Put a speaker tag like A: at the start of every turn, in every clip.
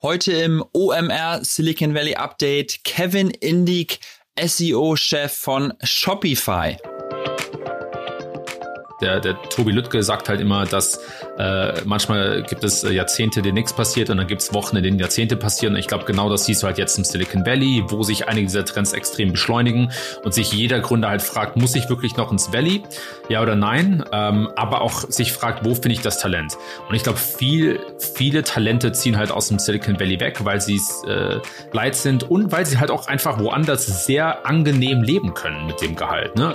A: Heute im OMR Silicon Valley Update Kevin Indig, SEO-Chef von Shopify
B: der, der Tobi Lüttke sagt halt immer, dass äh, manchmal gibt es äh, Jahrzehnte, denen nichts passiert und dann gibt es Wochen, in denen Jahrzehnte passieren. Und ich glaube, genau das siehst du halt jetzt im Silicon Valley, wo sich einige dieser Trends extrem beschleunigen und sich jeder Gründer halt fragt, muss ich wirklich noch ins Valley? Ja oder nein? Ähm, aber auch sich fragt, wo finde ich das Talent? Und ich glaube, viel, viele Talente ziehen halt aus dem Silicon Valley weg, weil sie es äh, leid sind und weil sie halt auch einfach woanders sehr angenehm leben können mit dem Gehalt. Ne?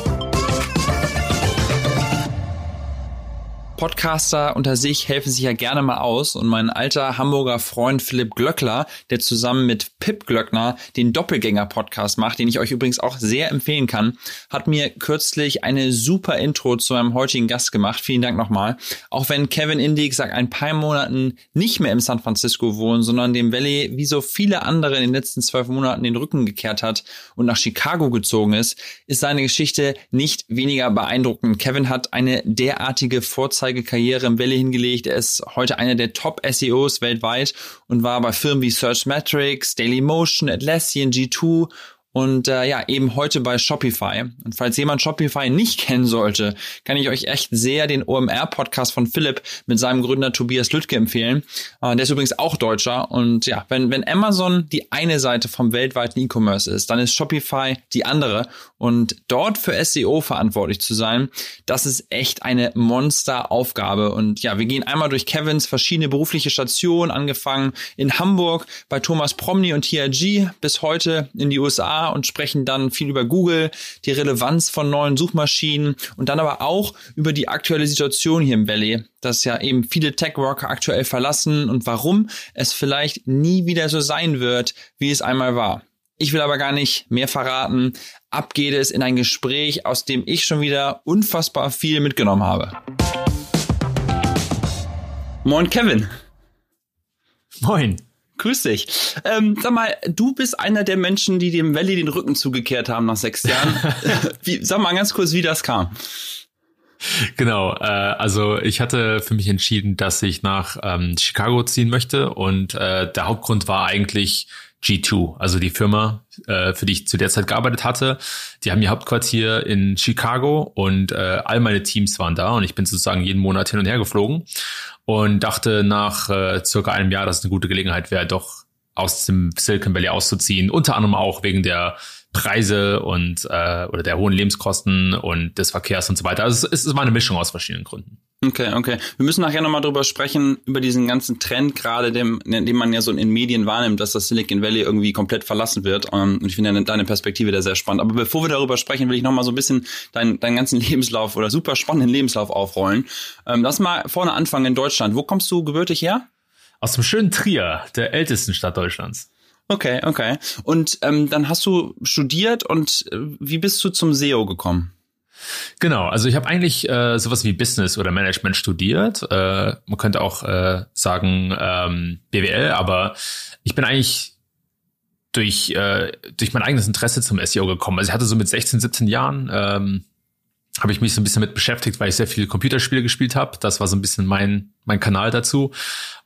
A: Podcaster unter sich helfen sich ja gerne mal aus und mein alter Hamburger Freund Philipp Glöckler, der zusammen mit Pip Glöckner den Doppelgänger-Podcast macht, den ich euch übrigens auch sehr empfehlen kann, hat mir kürzlich eine super Intro zu meinem heutigen Gast gemacht. Vielen Dank nochmal. Auch wenn Kevin Indig seit ein paar Monaten nicht mehr im San Francisco wohnt, sondern dem Valley wie so viele andere in den letzten zwölf Monaten den Rücken gekehrt hat und nach Chicago gezogen ist, ist seine Geschichte nicht weniger beeindruckend. Kevin hat eine derartige Vorzeige Karriere im Valley hingelegt. Er ist heute einer der Top-SEOs weltweit und war bei Firmen wie Searchmetrics, Dailymotion, Atlassian, G2 und äh, ja, eben heute bei Shopify. Und falls jemand Shopify nicht kennen sollte, kann ich euch echt sehr den OMR-Podcast von Philipp mit seinem Gründer Tobias Lüttke empfehlen. Äh, der ist übrigens auch Deutscher. Und ja, wenn, wenn Amazon die eine Seite vom weltweiten E-Commerce ist, dann ist Shopify die andere. Und dort für SEO verantwortlich zu sein, das ist echt eine Monsteraufgabe. Und ja, wir gehen einmal durch Kevins verschiedene berufliche Stationen, angefangen in Hamburg bei Thomas Promny und TRG bis heute in die USA und sprechen dann viel über Google, die Relevanz von neuen Suchmaschinen und dann aber auch über die aktuelle Situation hier im Valley, dass ja eben viele Tech-Worker aktuell verlassen und warum es vielleicht nie wieder so sein wird, wie es einmal war. Ich will aber gar nicht mehr verraten. Ab geht es in ein Gespräch, aus dem ich schon wieder unfassbar viel mitgenommen habe. Moin Kevin.
B: Moin.
A: Grüß dich. Ähm, sag mal, du bist einer der Menschen, die dem Valley den Rücken zugekehrt haben nach sechs Jahren. wie, sag mal ganz kurz, wie das kam.
B: Genau, äh, also ich hatte für mich entschieden, dass ich nach ähm, Chicago ziehen möchte und äh, der Hauptgrund war eigentlich G2, also die Firma, äh, für die ich zu der Zeit gearbeitet hatte. Die haben ihr Hauptquartier in Chicago und äh, all meine Teams waren da und ich bin sozusagen jeden Monat hin und her geflogen und dachte nach äh, circa einem Jahr, dass es eine gute Gelegenheit wäre, doch aus dem Silicon Valley auszuziehen, unter anderem auch wegen der Preise und äh, oder der hohen Lebenskosten und des Verkehrs und so weiter. Also es, es war eine Mischung aus verschiedenen Gründen.
A: Okay, okay. Wir müssen nachher nochmal drüber sprechen, über diesen ganzen Trend, gerade dem, dem man ja so in Medien wahrnimmt, dass das Silicon Valley irgendwie komplett verlassen wird. Ähm, und ich finde deine Perspektive da sehr spannend. Aber bevor wir darüber sprechen, will ich nochmal so ein bisschen deinen, deinen ganzen Lebenslauf oder super spannenden Lebenslauf aufrollen. Ähm, lass mal vorne anfangen in Deutschland. Wo kommst du gebürtig her?
B: Aus dem schönen Trier, der ältesten Stadt Deutschlands.
A: Okay, okay. Und ähm, dann hast du studiert und äh, wie bist du zum SEO gekommen?
B: Genau, also ich habe eigentlich äh, sowas wie Business oder Management studiert. Äh, man könnte auch äh, sagen ähm, BWL, aber ich bin eigentlich durch, äh, durch mein eigenes Interesse zum SEO gekommen. Also ich hatte so mit 16, 17 Jahren ähm, habe ich mich so ein bisschen mit beschäftigt, weil ich sehr viele Computerspiele gespielt habe. Das war so ein bisschen mein, mein Kanal dazu.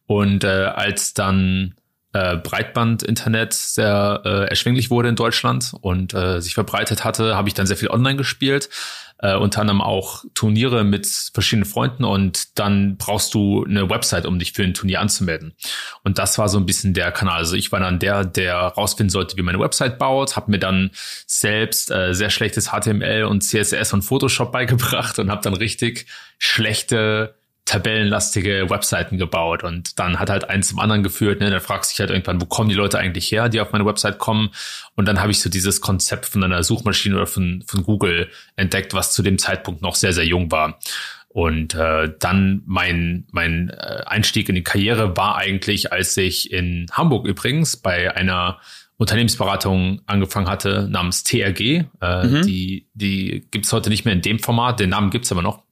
B: Und äh, als dann äh, Breitband-Internet sehr äh, erschwinglich wurde in Deutschland und äh, sich verbreitet hatte, habe ich dann sehr viel online gespielt, äh, unter anderem auch Turniere mit verschiedenen Freunden und dann brauchst du eine Website, um dich für ein Turnier anzumelden. Und das war so ein bisschen der Kanal. Also ich war dann der, der rausfinden sollte, wie man eine Website baut, habe mir dann selbst äh, sehr schlechtes HTML und CSS und Photoshop beigebracht und habe dann richtig schlechte tabellenlastige Webseiten gebaut und dann hat halt eins zum anderen geführt. Ne? Dann fragst du dich halt irgendwann, wo kommen die Leute eigentlich her, die auf meine Website kommen? Und dann habe ich so dieses Konzept von einer Suchmaschine oder von, von Google entdeckt, was zu dem Zeitpunkt noch sehr, sehr jung war. Und äh, dann mein, mein äh, Einstieg in die Karriere war eigentlich, als ich in Hamburg übrigens bei einer Unternehmensberatung angefangen hatte namens TRG. Äh, mhm. Die, die gibt's heute nicht mehr in dem Format, den Namen gibt's aber noch.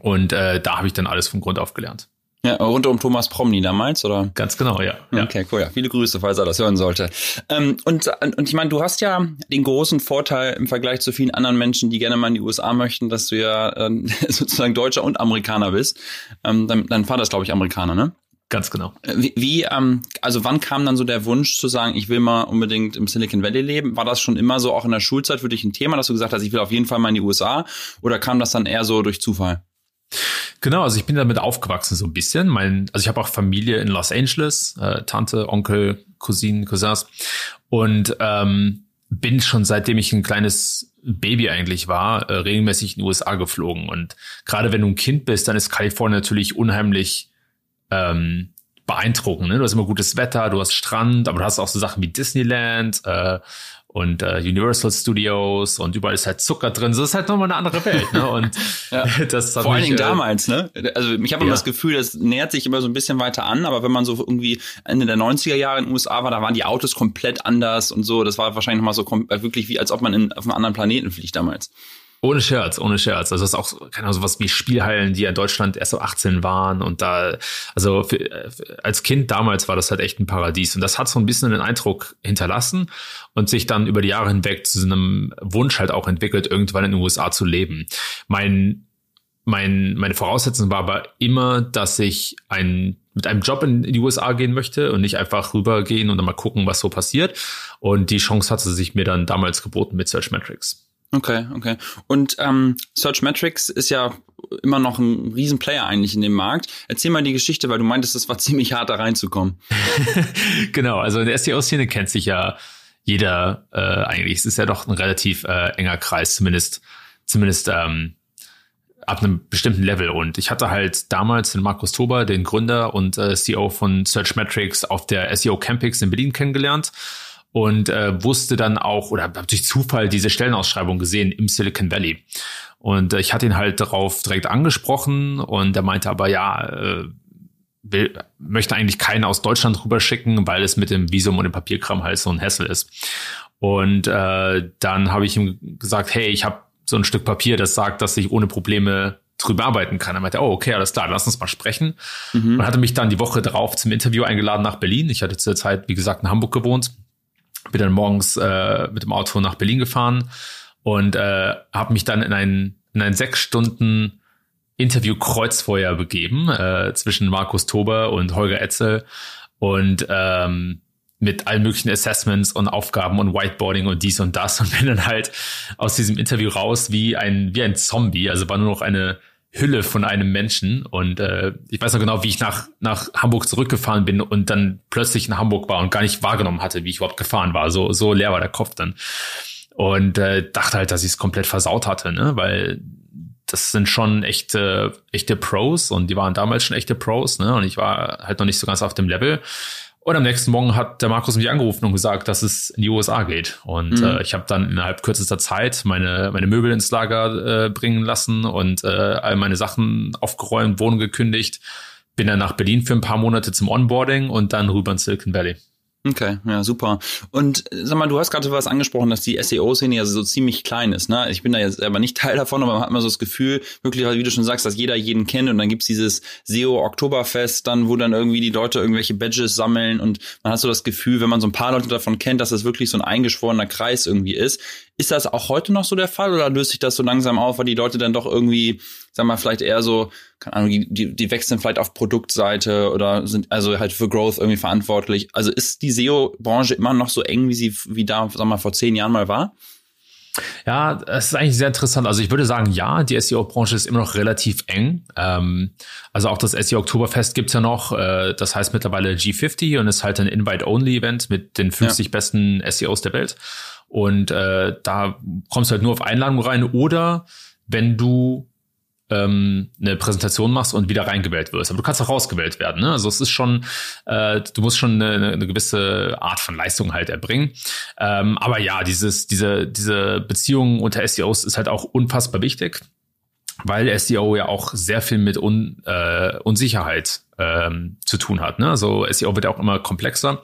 B: Und äh, da habe ich dann alles von Grund auf gelernt.
A: Ja, rund um Thomas Promny damals, oder?
B: Ganz genau, ja.
A: Okay, cool. Ja, viele Grüße, falls er das hören sollte. Ähm, und, und ich meine, du hast ja den großen Vorteil im Vergleich zu vielen anderen Menschen, die gerne mal in die USA möchten, dass du ja äh, sozusagen Deutscher und Amerikaner bist. Ähm, dein, dein Vater ist, glaube ich, Amerikaner, ne?
B: Ganz genau.
A: Wie, wie ähm, also wann kam dann so der Wunsch zu sagen, ich will mal unbedingt im Silicon Valley leben? War das schon immer so auch in der Schulzeit für dich ein Thema, dass du gesagt hast, ich will auf jeden Fall mal in die USA? Oder kam das dann eher so durch Zufall?
B: Genau, also ich bin damit aufgewachsen so ein bisschen. Mein, also ich habe auch Familie in Los Angeles, äh, Tante, Onkel, Cousinen, Cousins und ähm, bin schon seitdem ich ein kleines Baby eigentlich war, äh, regelmäßig in die USA geflogen. Und gerade wenn du ein Kind bist, dann ist Kalifornien natürlich unheimlich ähm, beeindruckend. Ne? Du hast immer gutes Wetter, du hast Strand, aber du hast auch so Sachen wie Disneyland äh, und äh, Universal Studios und überall ist halt Zucker drin. So ist halt nochmal eine andere Welt. Ne? Und
A: ja. das Vor allen Dingen äh, damals, ne? Also ich habe immer ja. das Gefühl, das nähert sich immer so ein bisschen weiter an, aber wenn man so irgendwie Ende der 90er Jahre in den USA war, da waren die Autos komplett anders und so. Das war wahrscheinlich nochmal so wirklich wie, als ob man in, auf einem anderen Planeten fliegt damals.
B: Ohne Scherz, ohne Scherz. Also das ist auch, keine Ahnung, sowas wie Spielhallen, die in Deutschland erst so 18 waren und da, also für, als Kind damals war das halt echt ein Paradies und das hat so ein bisschen den Eindruck hinterlassen und sich dann über die Jahre hinweg zu so einem Wunsch halt auch entwickelt, irgendwann in den USA zu leben. Mein, mein, meine Voraussetzung war aber immer, dass ich ein, mit einem Job in, die USA gehen möchte und nicht einfach rübergehen und dann mal gucken, was so passiert. Und die Chance hatte sich mir dann damals geboten mit Search Metrics.
A: Okay, okay. Und ähm, Search Metrics ist ja immer noch ein Riesenplayer eigentlich in dem Markt. Erzähl mal die Geschichte, weil du meintest, es war ziemlich hart da reinzukommen.
B: genau, also in der SEO-Szene kennt sich ja jeder äh, eigentlich. Es ist ja doch ein relativ äh, enger Kreis, zumindest, zumindest ähm, ab einem bestimmten Level. Und ich hatte halt damals den Markus Tober, den Gründer und äh, CEO von Search Metrics, auf der SEO Campix in Berlin kennengelernt und äh, wusste dann auch oder habe durch Zufall diese Stellenausschreibung gesehen im Silicon Valley. Und äh, ich hatte ihn halt darauf direkt angesprochen und er meinte aber ja, äh, will, möchte eigentlich keinen aus Deutschland rüberschicken, weil es mit dem Visum und dem Papierkram halt so ein Hassel ist. Und äh, dann habe ich ihm gesagt, hey, ich habe so ein Stück Papier, das sagt, dass ich ohne Probleme drüber arbeiten kann. Er meinte, oh, okay, alles klar, lass uns mal sprechen. Mhm. Und hatte mich dann die Woche darauf zum Interview eingeladen nach Berlin. Ich hatte zu der Zeit, wie gesagt, in Hamburg gewohnt bin dann morgens äh, mit dem Auto nach Berlin gefahren und äh, habe mich dann in ein, in ein sechs Stunden Interview Kreuzfeuer begeben äh, zwischen Markus Tober und Holger Etzel und ähm, mit allen möglichen Assessments und Aufgaben und Whiteboarding und dies und das und bin dann halt aus diesem Interview raus wie ein wie ein Zombie, also war nur noch eine Hülle von einem Menschen. Und äh, ich weiß noch genau, wie ich nach, nach Hamburg zurückgefahren bin und dann plötzlich in Hamburg war und gar nicht wahrgenommen hatte, wie ich überhaupt gefahren war. So, so leer war der Kopf dann. Und äh, dachte halt, dass ich es komplett versaut hatte, ne? Weil das sind schon echte, echte Pros und die waren damals schon echte Pros, ne? Und ich war halt noch nicht so ganz auf dem Level. Und am nächsten Morgen hat der Markus mich angerufen und gesagt, dass es in die USA geht. Und mhm. äh, ich habe dann innerhalb kürzester Zeit meine, meine Möbel ins Lager äh, bringen lassen und äh, all meine Sachen aufgeräumt, Wohnung gekündigt. Bin dann nach Berlin für ein paar Monate zum Onboarding und dann rüber in Silicon Valley.
A: Okay, ja, super. Und sag mal, du hast gerade was angesprochen, dass die SEO-Szene ja so ziemlich klein ist. Ne? Ich bin da jetzt selber nicht Teil davon, aber man hat immer so das Gefühl, wirklich, wie du schon sagst, dass jeder jeden kennt und dann gibt's dieses SEO-Oktoberfest, dann, wo dann irgendwie die Leute irgendwelche Badges sammeln und man hat so das Gefühl, wenn man so ein paar Leute davon kennt, dass das wirklich so ein eingeschworener Kreis irgendwie ist. Ist das auch heute noch so der Fall oder löst sich das so langsam auf, weil die Leute dann doch irgendwie, sag mal, vielleicht eher so, keine Ahnung, die, die wechseln vielleicht auf Produktseite oder sind also halt für Growth irgendwie verantwortlich. Also ist die SEO-Branche immer noch so eng, wie sie wie da, sag mal, vor zehn Jahren mal war?
B: Ja, es ist eigentlich sehr interessant. Also ich würde sagen, ja, die SEO-Branche ist immer noch relativ eng. Ähm, also auch das SEO Oktoberfest gibt's ja noch. Äh, das heißt mittlerweile G50 und ist halt ein Invite-Only-Event mit den 50 ja. besten SEOs der Welt. Und äh, da kommst du halt nur auf Einladung rein oder wenn du ähm, eine Präsentation machst und wieder reingewählt wirst. Aber du kannst auch rausgewählt werden. Ne? Also es ist schon, äh, du musst schon eine, eine gewisse Art von Leistung halt erbringen. Ähm, aber ja, dieses, diese, diese Beziehung unter SEOs ist halt auch unfassbar wichtig weil SEO ja auch sehr viel mit Un, äh, Unsicherheit ähm, zu tun hat. Ne? Also SEO wird ja auch immer komplexer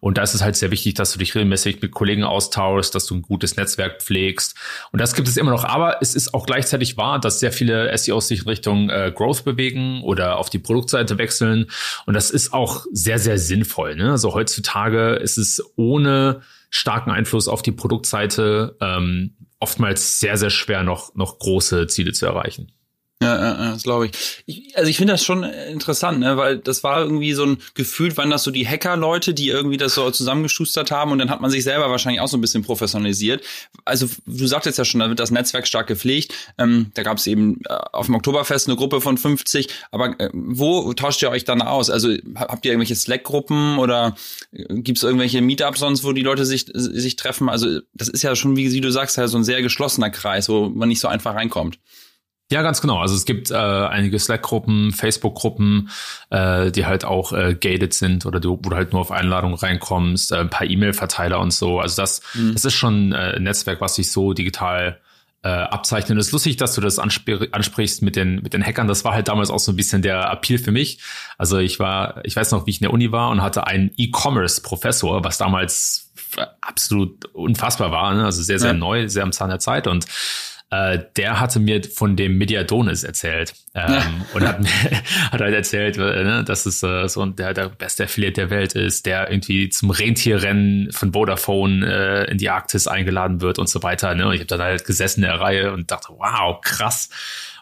B: und da ist es halt sehr wichtig, dass du dich regelmäßig mit Kollegen austauschst, dass du ein gutes Netzwerk pflegst und das gibt es immer noch. Aber es ist auch gleichzeitig wahr, dass sehr viele SEOs sich in Richtung äh, Growth bewegen oder auf die Produktseite wechseln und das ist auch sehr, sehr sinnvoll. Ne? Also heutzutage ist es ohne starken Einfluss auf die Produktseite ähm, oftmals sehr, sehr schwer noch, noch große Ziele zu erreichen.
A: Ja, ja, das glaube ich. ich. Also ich finde das schon interessant, ne? weil das war irgendwie so ein Gefühl, waren das so die Hacker-Leute, die irgendwie das so zusammengeschustert haben und dann hat man sich selber wahrscheinlich auch so ein bisschen professionalisiert. Also du sagtest ja schon, da wird das Netzwerk stark gepflegt. Ähm, da gab es eben äh, auf dem Oktoberfest eine Gruppe von 50. Aber äh, wo tauscht ihr euch dann aus? Also habt ihr irgendwelche Slack-Gruppen oder äh, gibt es irgendwelche Meetups sonst, wo die Leute sich, sich treffen? Also das ist ja schon, wie du sagst, halt so ein sehr geschlossener Kreis, wo man nicht so einfach reinkommt.
B: Ja, ganz genau. Also es gibt äh, einige Slack-Gruppen, Facebook-Gruppen, äh, die halt auch äh, gated sind oder du, wo du halt nur auf Einladung reinkommst, äh, ein paar E-Mail-Verteiler und so. Also das, mhm. das ist schon äh, ein Netzwerk, was sich so digital äh, abzeichnet. Es ist lustig, dass du das anspr ansprichst mit den, mit den Hackern. Das war halt damals auch so ein bisschen der Appeal für mich. Also ich war, ich weiß noch, wie ich in der Uni war und hatte einen E-Commerce-Professor, was damals absolut unfassbar war. Ne? Also sehr, sehr ja. neu, sehr am Zahn der Zeit und äh, der hatte mir von dem Mediadonis erzählt ähm, ja. und hat, hat halt erzählt, äh, ne, dass es äh, so der, der beste Affiliate der Welt ist, der irgendwie zum Rentierrennen von Vodafone äh, in die Arktis eingeladen wird und so weiter. Ne? Und ich habe dann halt gesessen in der Reihe und dachte, wow, krass.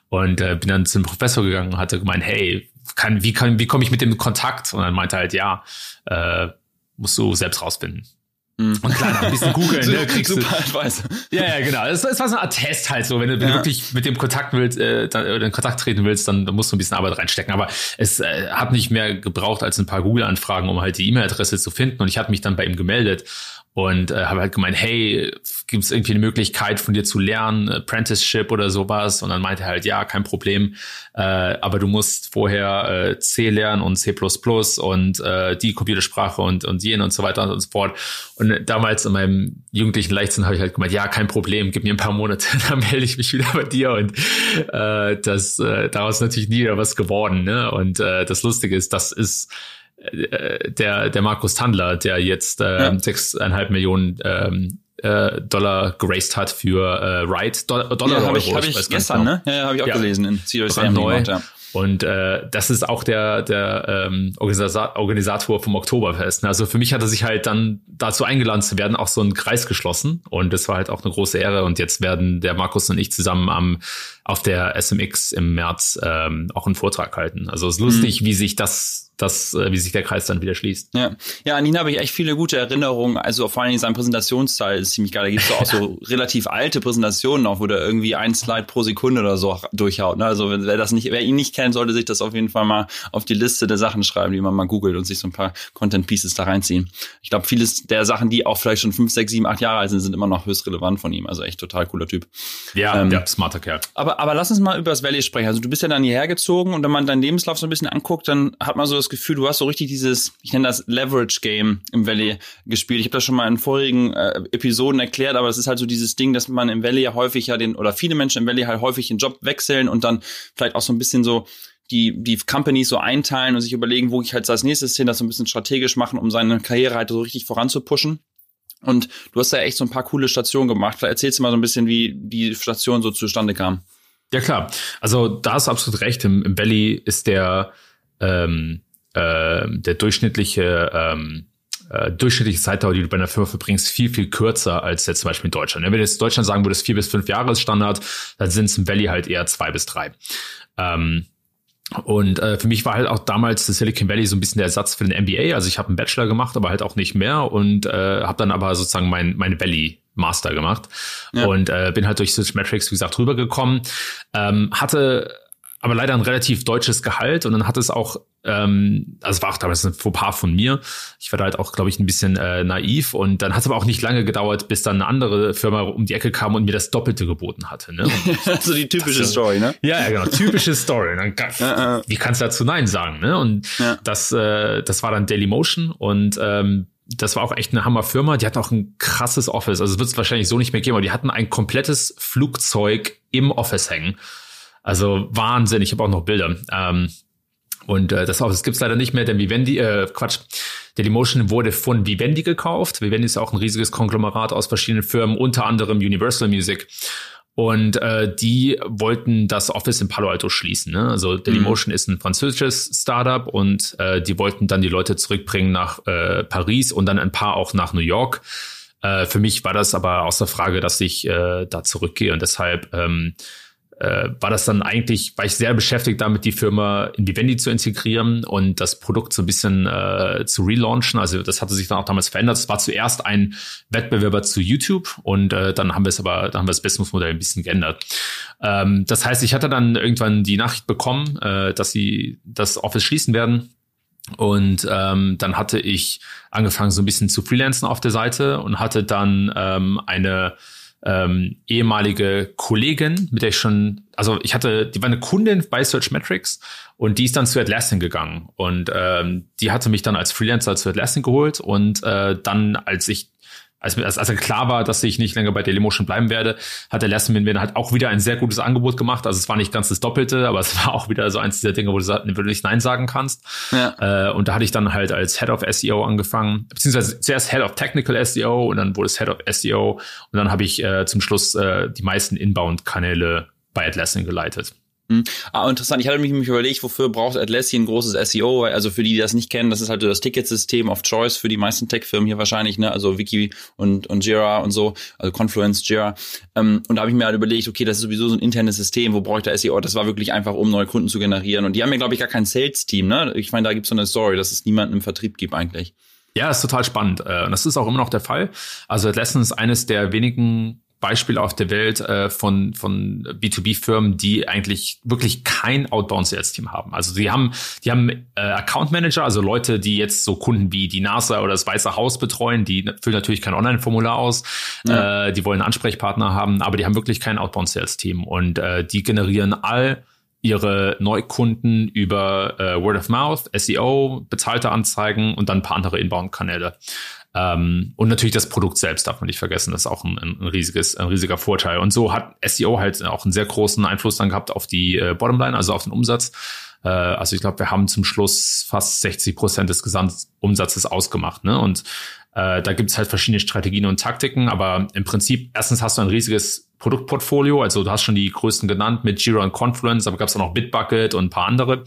B: Und äh, bin dann zum Professor gegangen und hatte gemeint, hey, kann, wie, kann, wie komme ich mit dem in Kontakt? Und dann meinte halt, ja, äh, musst du selbst rausfinden.
A: Mhm. Und klar, ein bisschen googeln,
B: ne, kriegst Super du. Advice. Ja, ja, genau. Es, es war so ein Attest halt so. Wenn du, ja. wirklich mit dem Kontakt willst, äh, dann, oder in Kontakt treten willst, dann, dann musst du ein bisschen Arbeit reinstecken. Aber es äh, hat nicht mehr gebraucht als ein paar Google-Anfragen, um halt die E-Mail-Adresse zu finden. Und ich hatte mich dann bei ihm gemeldet und äh, habe halt gemeint, hey, gibt es irgendwie eine Möglichkeit von dir zu lernen, Apprenticeship oder sowas? Und dann meinte er halt, ja, kein Problem, äh, aber du musst vorher äh, C lernen und C++ und äh, die Computersprache und, und jene und so weiter und so fort. Und damals in meinem jugendlichen Leichtsinn habe ich halt gemeint, ja, kein Problem, gib mir ein paar Monate, dann melde ich mich wieder bei dir. Und äh, das äh, daraus natürlich nie wieder was geworden. Ne? Und äh, das Lustige ist, das ist der, der Markus Tandler, der jetzt äh, sechseinhalb ja. Millionen ähm, äh, Dollar geraced hat für äh, Ride.
A: Dollar, Dollar ja, habe ich, hab ich gestern, genau. ne? Ja, ja habe ich auch ja. gelesen in
B: Serious neu. ja. Und äh, das ist auch der, der ähm, Organisator vom Oktoberfest. Also für mich hat er sich halt dann dazu eingeladen zu werden, auch so einen Kreis geschlossen. Und das war halt auch eine große Ehre. Und jetzt werden der Markus und ich zusammen am auf der SMX im März ähm, auch einen Vortrag halten. Also es ist lustig, mhm. wie sich das das, äh, wie sich der Kreis dann wieder schließt.
A: Ja, ja an ihn habe ich echt viele gute Erinnerungen. Also vor allem sein Präsentationsteil ist ziemlich geil. Da gibt es auch so relativ alte Präsentationen auch, wo der irgendwie ein Slide pro Sekunde oder so durchhaut. Ne? Also wer das nicht, wer ihn nicht kennt, sollte sich das auf jeden Fall mal auf die Liste der Sachen schreiben, die man mal googelt und sich so ein paar Content Pieces da reinziehen. Ich glaube, vieles der Sachen, die auch vielleicht schon fünf, sechs, sieben, acht Jahre alt sind, sind immer noch höchst relevant von ihm. Also echt total cooler Typ.
B: Ja, ähm, ja, smarter Kerl.
A: Aber, aber lass uns mal über das Valley sprechen. Also du bist ja dann hierher gezogen und wenn man deinen Lebenslauf so ein bisschen anguckt, dann hat man so das Gefühl, du hast so richtig dieses, ich nenne das Leverage-Game im Valley gespielt. Ich habe das schon mal in vorigen äh, Episoden erklärt, aber es ist halt so dieses Ding, dass man im Valley ja häufig ja den, oder viele Menschen im Valley halt häufig den Job wechseln und dann vielleicht auch so ein bisschen so die, die Companies so einteilen und sich überlegen, wo ich halt als nächstes hin das so ein bisschen strategisch machen, um seine Karriere halt so richtig voranzupushen. Und du hast da echt so ein paar coole Stationen gemacht. Vielleicht erzählst du mal so ein bisschen, wie die Station so zustande kam.
B: Ja, klar. Also da ist absolut recht. Im, im Valley ist der, ähm, äh, der durchschnittliche ähm, äh, durchschnittliche Zeitdauer, die du bei einer Firma verbringst, viel, viel kürzer als jetzt zum Beispiel in Deutschland. Wenn du jetzt in Deutschland sagen würdest, vier bis fünf Jahre ist Standard, dann sind es im Valley halt eher zwei bis drei. Ähm, und äh, für mich war halt auch damals das Silicon Valley so ein bisschen der Ersatz für den MBA. Also ich habe einen Bachelor gemacht, aber halt auch nicht mehr und äh, habe dann aber sozusagen mein, meine Valley Master gemacht ja. und äh, bin halt durch Switch Metrics, wie gesagt, rübergekommen. Ähm, hatte aber leider ein relativ deutsches Gehalt und dann hat es auch, ähm, also war auch damals ein Fauxpas von mir. Ich war da halt auch, glaube ich, ein bisschen äh, naiv und dann hat es aber auch nicht lange gedauert, bis dann eine andere Firma um die Ecke kam und mir das Doppelte geboten hatte. Ne?
A: also die typische das, Story, ne?
B: Ja, ja, genau, typische Story. Dann, ja, wie kannst du dazu Nein sagen? Ne? Und ja. das, äh, das war dann Daily Motion und ähm, das war auch echt eine Hammerfirma. Die hatten auch ein krasses Office. Also es wird es wahrscheinlich so nicht mehr geben, aber die hatten ein komplettes Flugzeug im Office hängen. Also Wahnsinn, ich habe auch noch Bilder. Ähm, und äh, das, das gibt's leider nicht mehr, denn Vivendi, äh, Quatsch, Dailymotion wurde von Vivendi gekauft. Vivendi ist auch ein riesiges Konglomerat aus verschiedenen Firmen, unter anderem Universal Music. Und äh, die wollten das Office in Palo Alto schließen. Ne? Also Dailymotion mhm. ist ein französisches Startup und äh, die wollten dann die Leute zurückbringen nach äh, Paris und dann ein paar auch nach New York. Äh, für mich war das aber außer Frage, dass ich äh, da zurückgehe und deshalb ähm, äh, war das dann eigentlich, war ich sehr beschäftigt damit, die Firma in Vivendi zu integrieren und das Produkt so ein bisschen äh, zu relaunchen. Also das hatte sich dann auch damals verändert. Es war zuerst ein Wettbewerber zu YouTube und äh, dann haben wir es aber, dann haben wir das Businessmodell ein bisschen geändert. Ähm, das heißt, ich hatte dann irgendwann die Nachricht bekommen, äh, dass sie das Office schließen werden. Und ähm, dann hatte ich angefangen, so ein bisschen zu freelancen auf der Seite und hatte dann ähm, eine ähm, ehemalige Kollegin, mit der ich schon, also ich hatte, die war eine Kundin bei Searchmetrics und die ist dann zu Atlassian gegangen. Und ähm, die hatte mich dann als Freelancer zu Atlassian geholt und äh, dann, als ich als, als, als klar war, dass ich nicht länger bei Dailymotion bleiben werde, hat der Lesson mir halt auch wieder ein sehr gutes Angebot gemacht. Also es war nicht ganz das Doppelte, aber es war auch wieder so eins dieser Dinge, wo du nicht Nein sagen kannst. Ja. Äh, und da hatte ich dann halt als Head of SEO angefangen, beziehungsweise zuerst Head of Technical SEO und dann wurde es Head of SEO und dann habe ich äh, zum Schluss äh, die meisten Inbound-Kanäle bei Atlassian geleitet.
A: Hm. Ah, interessant. Ich hatte mich, überlegt, wofür braucht Atlassian ein großes SEO? Also für die, die das nicht kennen, das ist halt das Ticketsystem of Choice für die meisten Tech-Firmen hier wahrscheinlich, ne? Also Wiki und, und Jira und so, also Confluence, Jira. Ähm, und da habe ich mir halt überlegt, okay, das ist sowieso so ein internes System, wo brauche ich da SEO? Das war wirklich einfach, um neue Kunden zu generieren. Und die haben ja, glaube ich, gar kein Sales-Team, ne? Ich meine, da gibt es so eine Story, dass es niemanden im Vertrieb gibt eigentlich.
B: Ja, ist total spannend. Äh, und das ist auch immer noch der Fall. Also Atlassian ist eines der wenigen Beispiele auf der Welt äh, von, von B2B-Firmen, die eigentlich wirklich kein Outbound-Sales-Team haben. Also die haben, die haben äh, Account Manager, also Leute, die jetzt so Kunden wie die NASA oder das Weiße Haus betreuen, die füllen natürlich kein Online-Formular aus, ja. äh, die wollen einen Ansprechpartner haben, aber die haben wirklich kein Outbound-Sales-Team und äh, die generieren all ihre Neukunden über äh, Word of Mouth, SEO, bezahlte Anzeigen und dann ein paar andere Inbound-Kanäle. Ähm, und natürlich das Produkt selbst darf man nicht vergessen. Das ist auch ein, ein, riesiges, ein riesiger Vorteil. Und so hat SEO halt auch einen sehr großen Einfluss dann gehabt auf die äh, Bottomline, also auf den Umsatz. Äh, also ich glaube, wir haben zum Schluss fast 60 Prozent des Gesamtumsatzes ausgemacht. Ne? Und äh, da gibt es halt verschiedene Strategien und Taktiken, aber im Prinzip, erstens hast du ein riesiges Produktportfolio, also du hast schon die größten genannt mit Jira und Confluence, aber gab es auch noch Bitbucket und ein paar andere.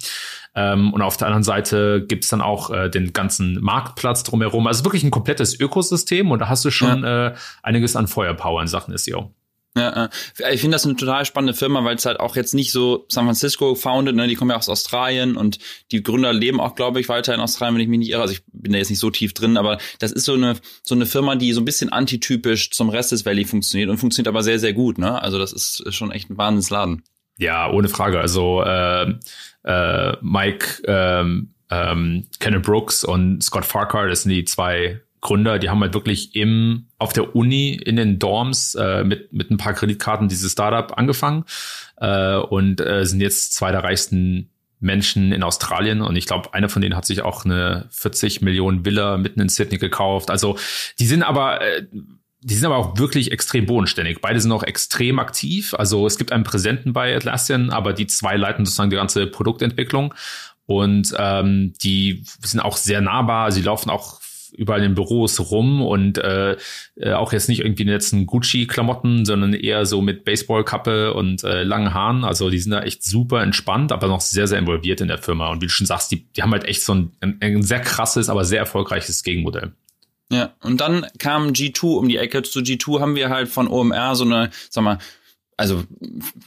B: Ähm, und auf der anderen Seite gibt es dann auch äh, den ganzen Marktplatz drumherum. Also wirklich ein komplettes Ökosystem und da hast du schon ja. äh, einiges an Feuerpower in Sachen SEO.
A: Ja, ich finde das eine total spannende Firma, weil es halt auch jetzt nicht so San Francisco founded, ne? Die kommen ja aus Australien und die Gründer leben auch, glaube ich, weiter in Australien, wenn ich mich nicht irre. Also ich bin da jetzt nicht so tief drin, aber das ist so eine so eine Firma, die so ein bisschen antitypisch zum Rest des Valley funktioniert und funktioniert aber sehr sehr gut, ne? Also das ist schon echt ein Wahnsinnsladen.
B: Ja, ohne Frage. Also äh, äh, Mike ähm, ähm, Kenneth Brooks und Scott Farquhar, das sind die zwei Gründer, die haben halt wirklich im auf der Uni in den Dorms äh, mit mit ein paar Kreditkarten dieses Startup angefangen äh, und äh, sind jetzt zwei der reichsten Menschen in Australien und ich glaube, einer von denen hat sich auch eine 40 Millionen Villa mitten in Sydney gekauft. Also die sind aber äh, die sind aber auch wirklich extrem bodenständig. Beide sind auch extrem aktiv. Also es gibt einen Präsenten bei Atlassian, aber die zwei leiten sozusagen die ganze Produktentwicklung. Und ähm, die sind auch sehr nahbar. Sie laufen auch überall in Büros rum und äh, äh, auch jetzt nicht irgendwie in den letzten Gucci-Klamotten, sondern eher so mit Baseballkappe und äh, langen Haaren. Also die sind da echt super entspannt, aber noch sehr, sehr involviert in der Firma. Und wie du schon sagst, die, die haben halt echt so ein, ein, ein sehr krasses, aber sehr erfolgreiches Gegenmodell.
A: Ja, und dann kam G2 um die Ecke. Zu G2 haben wir halt von OMR so eine, sag mal, also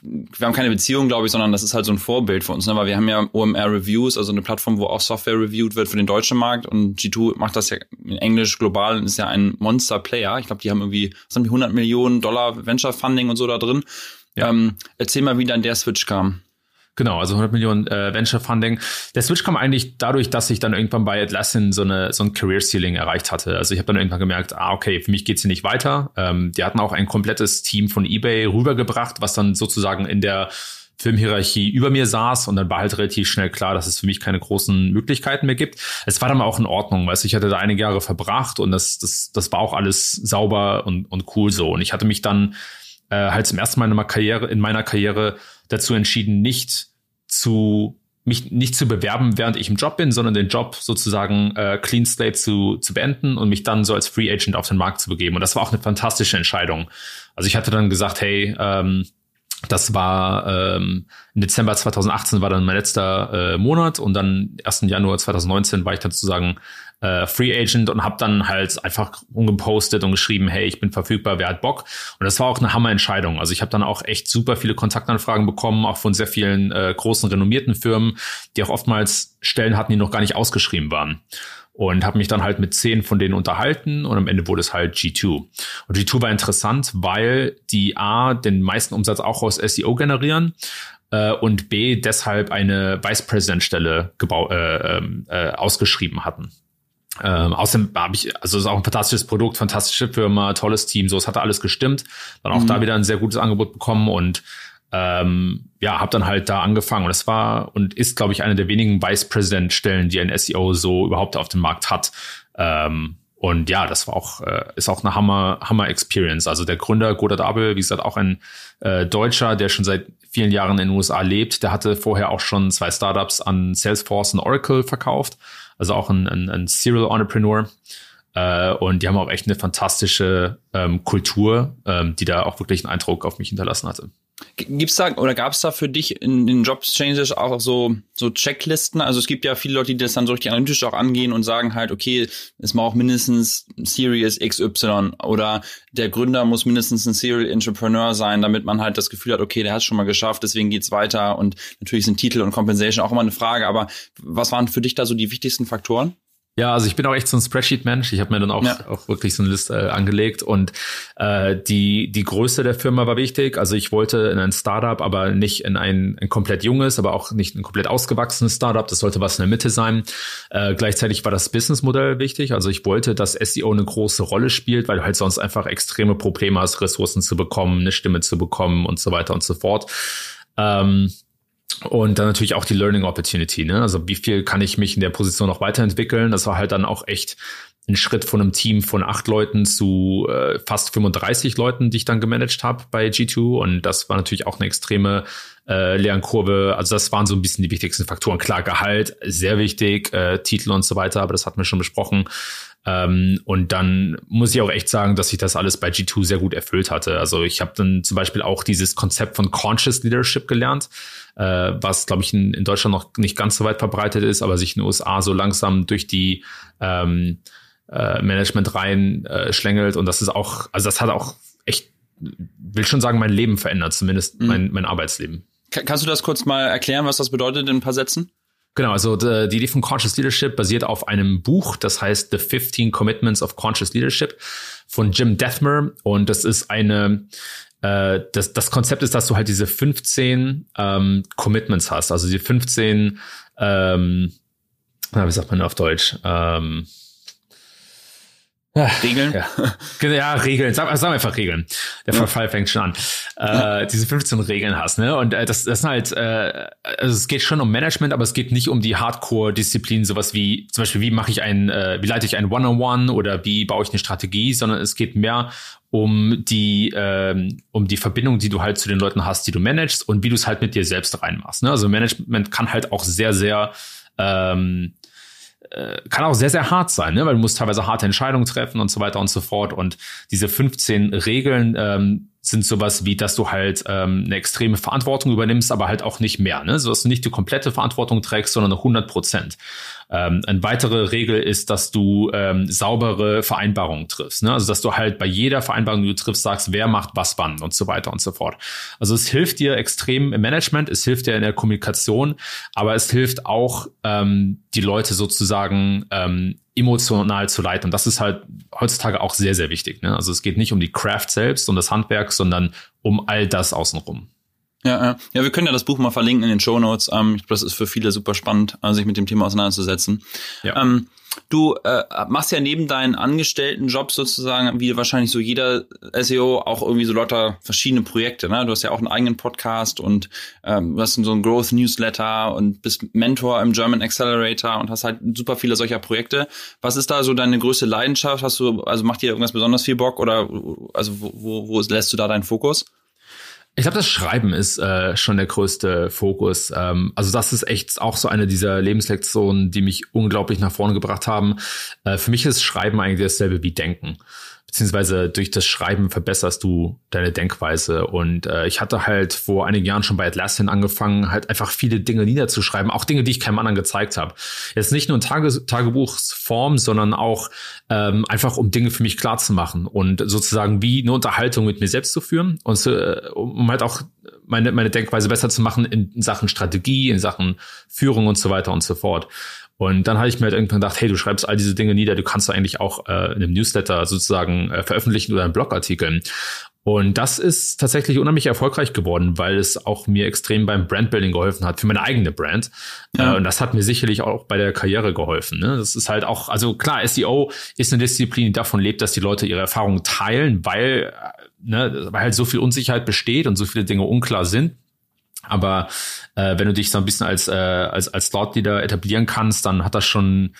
A: wir haben keine Beziehung, glaube ich, sondern das ist halt so ein Vorbild für uns, ne? weil wir haben ja OMR Reviews, also eine Plattform, wo auch Software reviewed wird für den deutschen Markt und G2 macht das ja in Englisch global und ist ja ein Monster Player. Ich glaube, die haben irgendwie, was haben die 100 Millionen Dollar Venture Funding und so da drin. Ja. Ähm, erzähl mal, wie dann der Switch kam.
B: Genau, also 100 Millionen äh, Venture Funding. Der Switch kam eigentlich dadurch, dass ich dann irgendwann bei Atlassian so eine so ein Career Ceiling erreicht hatte. Also ich habe dann irgendwann gemerkt, ah okay, für mich geht's hier nicht weiter. Ähm, die hatten auch ein komplettes Team von eBay rübergebracht, was dann sozusagen in der Filmhierarchie über mir saß und dann war halt relativ schnell klar, dass es für mich keine großen Möglichkeiten mehr gibt. Es war dann auch in Ordnung, weißt du, ich hatte da einige Jahre verbracht und das, das, das war auch alles sauber und, und cool so. Und ich hatte mich dann äh, halt zum ersten Mal in meiner Karriere, in meiner Karriere dazu entschieden, nicht zu mich nicht zu bewerben, während ich im Job bin, sondern den Job sozusagen äh, clean slate zu, zu beenden und mich dann so als Free Agent auf den Markt zu begeben. Und das war auch eine fantastische Entscheidung. Also ich hatte dann gesagt, hey, ähm, das war ähm, im Dezember 2018 war dann mein letzter äh, Monat und dann 1. Januar 2019 war ich dann sozusagen äh, Free Agent und habe dann halt einfach umgepostet und geschrieben, hey, ich bin verfügbar, wer hat Bock? Und das war auch eine Hammerentscheidung. Also ich habe dann auch echt super viele Kontaktanfragen bekommen, auch von sehr vielen äh, großen renommierten Firmen, die auch oftmals Stellen hatten, die noch gar nicht ausgeschrieben waren und habe mich dann halt mit zehn von denen unterhalten und am Ende wurde es halt G2. Und G2 war interessant, weil die A den meisten Umsatz auch aus SEO generieren äh, und B deshalb eine Vice President Stelle äh, ähm, äh, ausgeschrieben hatten. Ähm, außerdem habe ich, also es ist auch ein fantastisches Produkt, fantastische Firma, tolles Team, so es hatte alles gestimmt. Dann auch mhm. da wieder ein sehr gutes Angebot bekommen und ähm, ja, habe dann halt da angefangen und es war und ist, glaube ich, eine der wenigen Vice President Stellen, die ein SEO so überhaupt auf dem Markt hat. Ähm, und ja, das war auch äh, ist auch eine Hammer Hammer Experience. Also der Gründer Godard Abel, wie gesagt, auch ein äh, Deutscher, der schon seit vielen Jahren in den USA lebt. Der hatte vorher auch schon zwei Startups an Salesforce und Oracle verkauft, also auch ein, ein, ein Serial Entrepreneur. Äh, und die haben auch echt eine fantastische ähm, Kultur, ähm, die da auch wirklich einen Eindruck auf mich hinterlassen hatte.
A: Gibt's da oder gab es da für dich in den Jobs Changes auch so so Checklisten? Also es gibt ja viele Leute, die das dann so richtig analytisch auch angehen und sagen halt, okay, es auch mindestens Serious XY oder der Gründer muss mindestens ein Serial Entrepreneur sein, damit man halt das Gefühl hat, okay, der hat es schon mal geschafft, deswegen geht's weiter und natürlich sind Titel und Compensation auch immer eine Frage. Aber was waren für dich da so die wichtigsten Faktoren?
B: Ja, also ich bin auch echt so ein Spreadsheet-Mensch. Ich habe mir dann auch, ja. auch wirklich so eine Liste äh, angelegt und äh, die, die Größe der Firma war wichtig. Also ich wollte in ein Startup, aber nicht in ein, ein komplett junges, aber auch nicht ein komplett ausgewachsenes Startup. Das sollte was in der Mitte sein. Äh, gleichzeitig war das Businessmodell wichtig. Also ich wollte, dass SEO eine große Rolle spielt, weil du halt sonst einfach extreme Probleme hast, Ressourcen zu bekommen, eine Stimme zu bekommen und so weiter und so fort. Ähm, und dann natürlich auch die Learning Opportunity, ne? Also wie viel kann ich mich in der Position noch weiterentwickeln? Das war halt dann auch echt ein Schritt von einem Team von acht Leuten zu äh, fast 35 Leuten, die ich dann gemanagt habe bei G2. Und das war natürlich auch eine extreme äh, Lernkurve. Also das waren so ein bisschen die wichtigsten Faktoren. Klar, Gehalt, sehr wichtig, äh, Titel und so weiter, aber das hatten wir schon besprochen. Ähm, und dann muss ich auch echt sagen, dass ich das alles bei G2 sehr gut erfüllt hatte. Also ich habe dann zum Beispiel auch dieses Konzept von Conscious Leadership gelernt, äh, was, glaube ich, in, in, Deutschland noch nicht ganz so weit verbreitet ist, aber sich in den USA so langsam durch die ähm, äh, Management rein äh, schlängelt. Und das ist auch, also das hat auch echt, will schon sagen, mein Leben verändert, zumindest mhm. mein, mein Arbeitsleben.
A: Kannst du das kurz mal erklären, was das bedeutet in ein paar Sätzen?
B: Genau, also die Idee von Conscious Leadership basiert auf einem Buch, das heißt The 15 Commitments of Conscious Leadership von Jim Deathmer. Und das ist eine, äh, das, das Konzept ist, dass du halt diese 15 ähm, Commitments hast, also die 15, ähm, wie sagt man auf Deutsch? Ähm,
A: Regeln?
B: Ja, ja Regeln. Sag, sag einfach Regeln. Der ja. Verfall fängt schon an. Äh, diese 15 Regeln hast, ne? Und äh, das, das sind halt, äh, also es geht schon um Management, aber es geht nicht um die Hardcore-Disziplinen, sowas wie, zum Beispiel, wie mache ich ein, äh, wie leite ich ein One-on-One oder wie baue ich eine Strategie, sondern es geht mehr um die, ähm, um die Verbindung, die du halt zu den Leuten hast, die du managst und wie du es halt mit dir selbst reinmachst. Ne? Also Management kann halt auch sehr, sehr ähm, äh, kann auch sehr, sehr hart sein, ne? weil du musst teilweise harte Entscheidungen treffen und so weiter und so fort. Und diese 15 Regeln ähm, sind sowas wie, dass du halt ähm, eine extreme Verantwortung übernimmst, aber halt auch nicht mehr, ne? so dass du nicht die komplette Verantwortung trägst, sondern 100 Prozent. Ähm, eine weitere Regel ist, dass du ähm, saubere Vereinbarungen triffst. Ne? Also dass du halt bei jeder Vereinbarung, die du triffst, sagst, wer macht was wann und so weiter und so fort. Also es hilft dir extrem im Management, es hilft dir in der Kommunikation, aber es hilft auch ähm, die Leute sozusagen ähm, emotional zu leiten. Und das ist halt heutzutage auch sehr, sehr wichtig. Ne? Also es geht nicht um die Craft selbst und das Handwerk, sondern um all das außenrum.
A: Ja, ja. ja, wir können ja das Buch mal verlinken in den Show Notes. Ähm, ich glaube, das ist für viele super spannend, äh, sich mit dem Thema auseinanderzusetzen. Ja. Ähm, Du äh, machst ja neben deinen Angestelltenjob sozusagen, wie wahrscheinlich so jeder SEO, auch irgendwie so lauter verschiedene Projekte. Ne? Du hast ja auch einen eigenen Podcast und ähm, hast so einen Growth Newsletter und bist Mentor im German Accelerator und hast halt super viele solcher Projekte. Was ist da so deine größte Leidenschaft? Hast du, also macht dir irgendwas besonders viel Bock oder also wo, wo, wo lässt du da deinen Fokus?
B: Ich glaube, das Schreiben ist äh, schon der größte Fokus. Ähm, also das ist echt auch so eine dieser Lebenslektionen, die mich unglaublich nach vorne gebracht haben. Äh, für mich ist Schreiben eigentlich dasselbe wie Denken beziehungsweise durch das Schreiben verbesserst du deine Denkweise. Und äh, ich hatte halt vor einigen Jahren schon bei Atlassian angefangen, halt einfach viele Dinge niederzuschreiben, auch Dinge, die ich keinem anderen gezeigt habe. Jetzt nicht nur in Tage Tagebuchsform, sondern auch ähm, einfach, um Dinge für mich klar zu machen und sozusagen wie eine Unterhaltung mit mir selbst zu führen und zu, äh, um halt auch meine, meine Denkweise besser zu machen in, in Sachen Strategie, in Sachen Führung und so weiter und so fort. Und dann habe ich mir halt irgendwann gedacht, hey, du schreibst all diese Dinge nieder, du kannst du eigentlich auch äh, in einem Newsletter sozusagen äh, veröffentlichen oder einen Blogartikel. Und das ist tatsächlich unheimlich erfolgreich geworden, weil es auch mir extrem beim Brandbuilding geholfen hat für meine eigene Brand. Ja. Äh, und das hat mir sicherlich auch bei der Karriere geholfen. Ne? Das ist halt auch, also klar, SEO ist eine Disziplin, die davon lebt, dass die Leute ihre Erfahrungen teilen, weil, äh, ne, weil halt so viel Unsicherheit besteht und so viele Dinge unklar sind. Aber äh, wenn du dich so ein bisschen als, äh, als, als Thought Leader etablieren kannst, dann hat das schon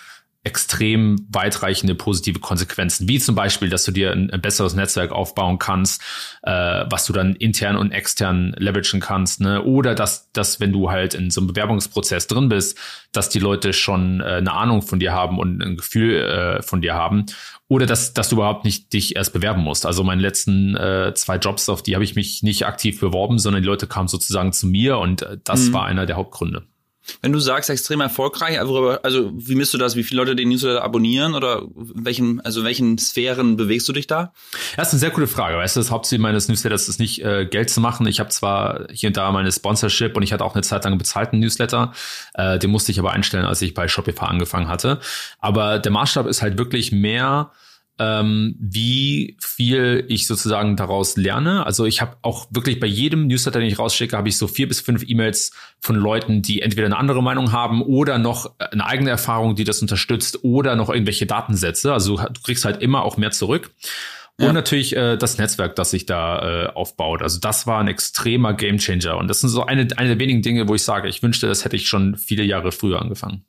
B: extrem weitreichende positive Konsequenzen, wie zum Beispiel, dass du dir ein, ein besseres Netzwerk aufbauen kannst, äh, was du dann intern und extern leveragen kannst, ne? Oder dass, dass wenn du halt in so einem Bewerbungsprozess drin bist, dass die Leute schon äh, eine Ahnung von dir haben und ein Gefühl äh, von dir haben oder dass, dass du überhaupt nicht dich erst bewerben musst. Also meine letzten äh, zwei Jobs, auf die habe ich mich nicht aktiv beworben, sondern die Leute kamen sozusagen zu mir und äh, das mhm. war einer der Hauptgründe.
A: Wenn du sagst extrem erfolgreich, also, wie misst du das? Wie viele Leute den Newsletter abonnieren oder welchen, also welchen Sphären bewegst du dich da?
B: Das ist eine sehr coole Frage. Weißt du, das Hauptziel meines Newsletters ist nicht äh, Geld zu machen. Ich habe zwar hier und da meine Sponsorship und ich hatte auch eine Zeit lang bezahlten Newsletter. Äh, den musste ich aber einstellen, als ich bei Shopify angefangen hatte. Aber der Maßstab ist halt wirklich mehr ähm, wie viel ich sozusagen daraus lerne. Also ich habe auch wirklich bei jedem Newsletter, den ich rausschicke, habe ich so vier bis fünf E-Mails von Leuten, die entweder eine andere Meinung haben oder noch eine eigene Erfahrung, die das unterstützt oder noch irgendwelche Datensätze. Also du kriegst halt immer auch mehr zurück. Und natürlich äh, das Netzwerk, das sich da äh, aufbaut. Also das war ein extremer Gamechanger. Und das sind so eine, eine der wenigen Dinge, wo ich sage, ich wünschte, das hätte ich schon viele Jahre früher angefangen.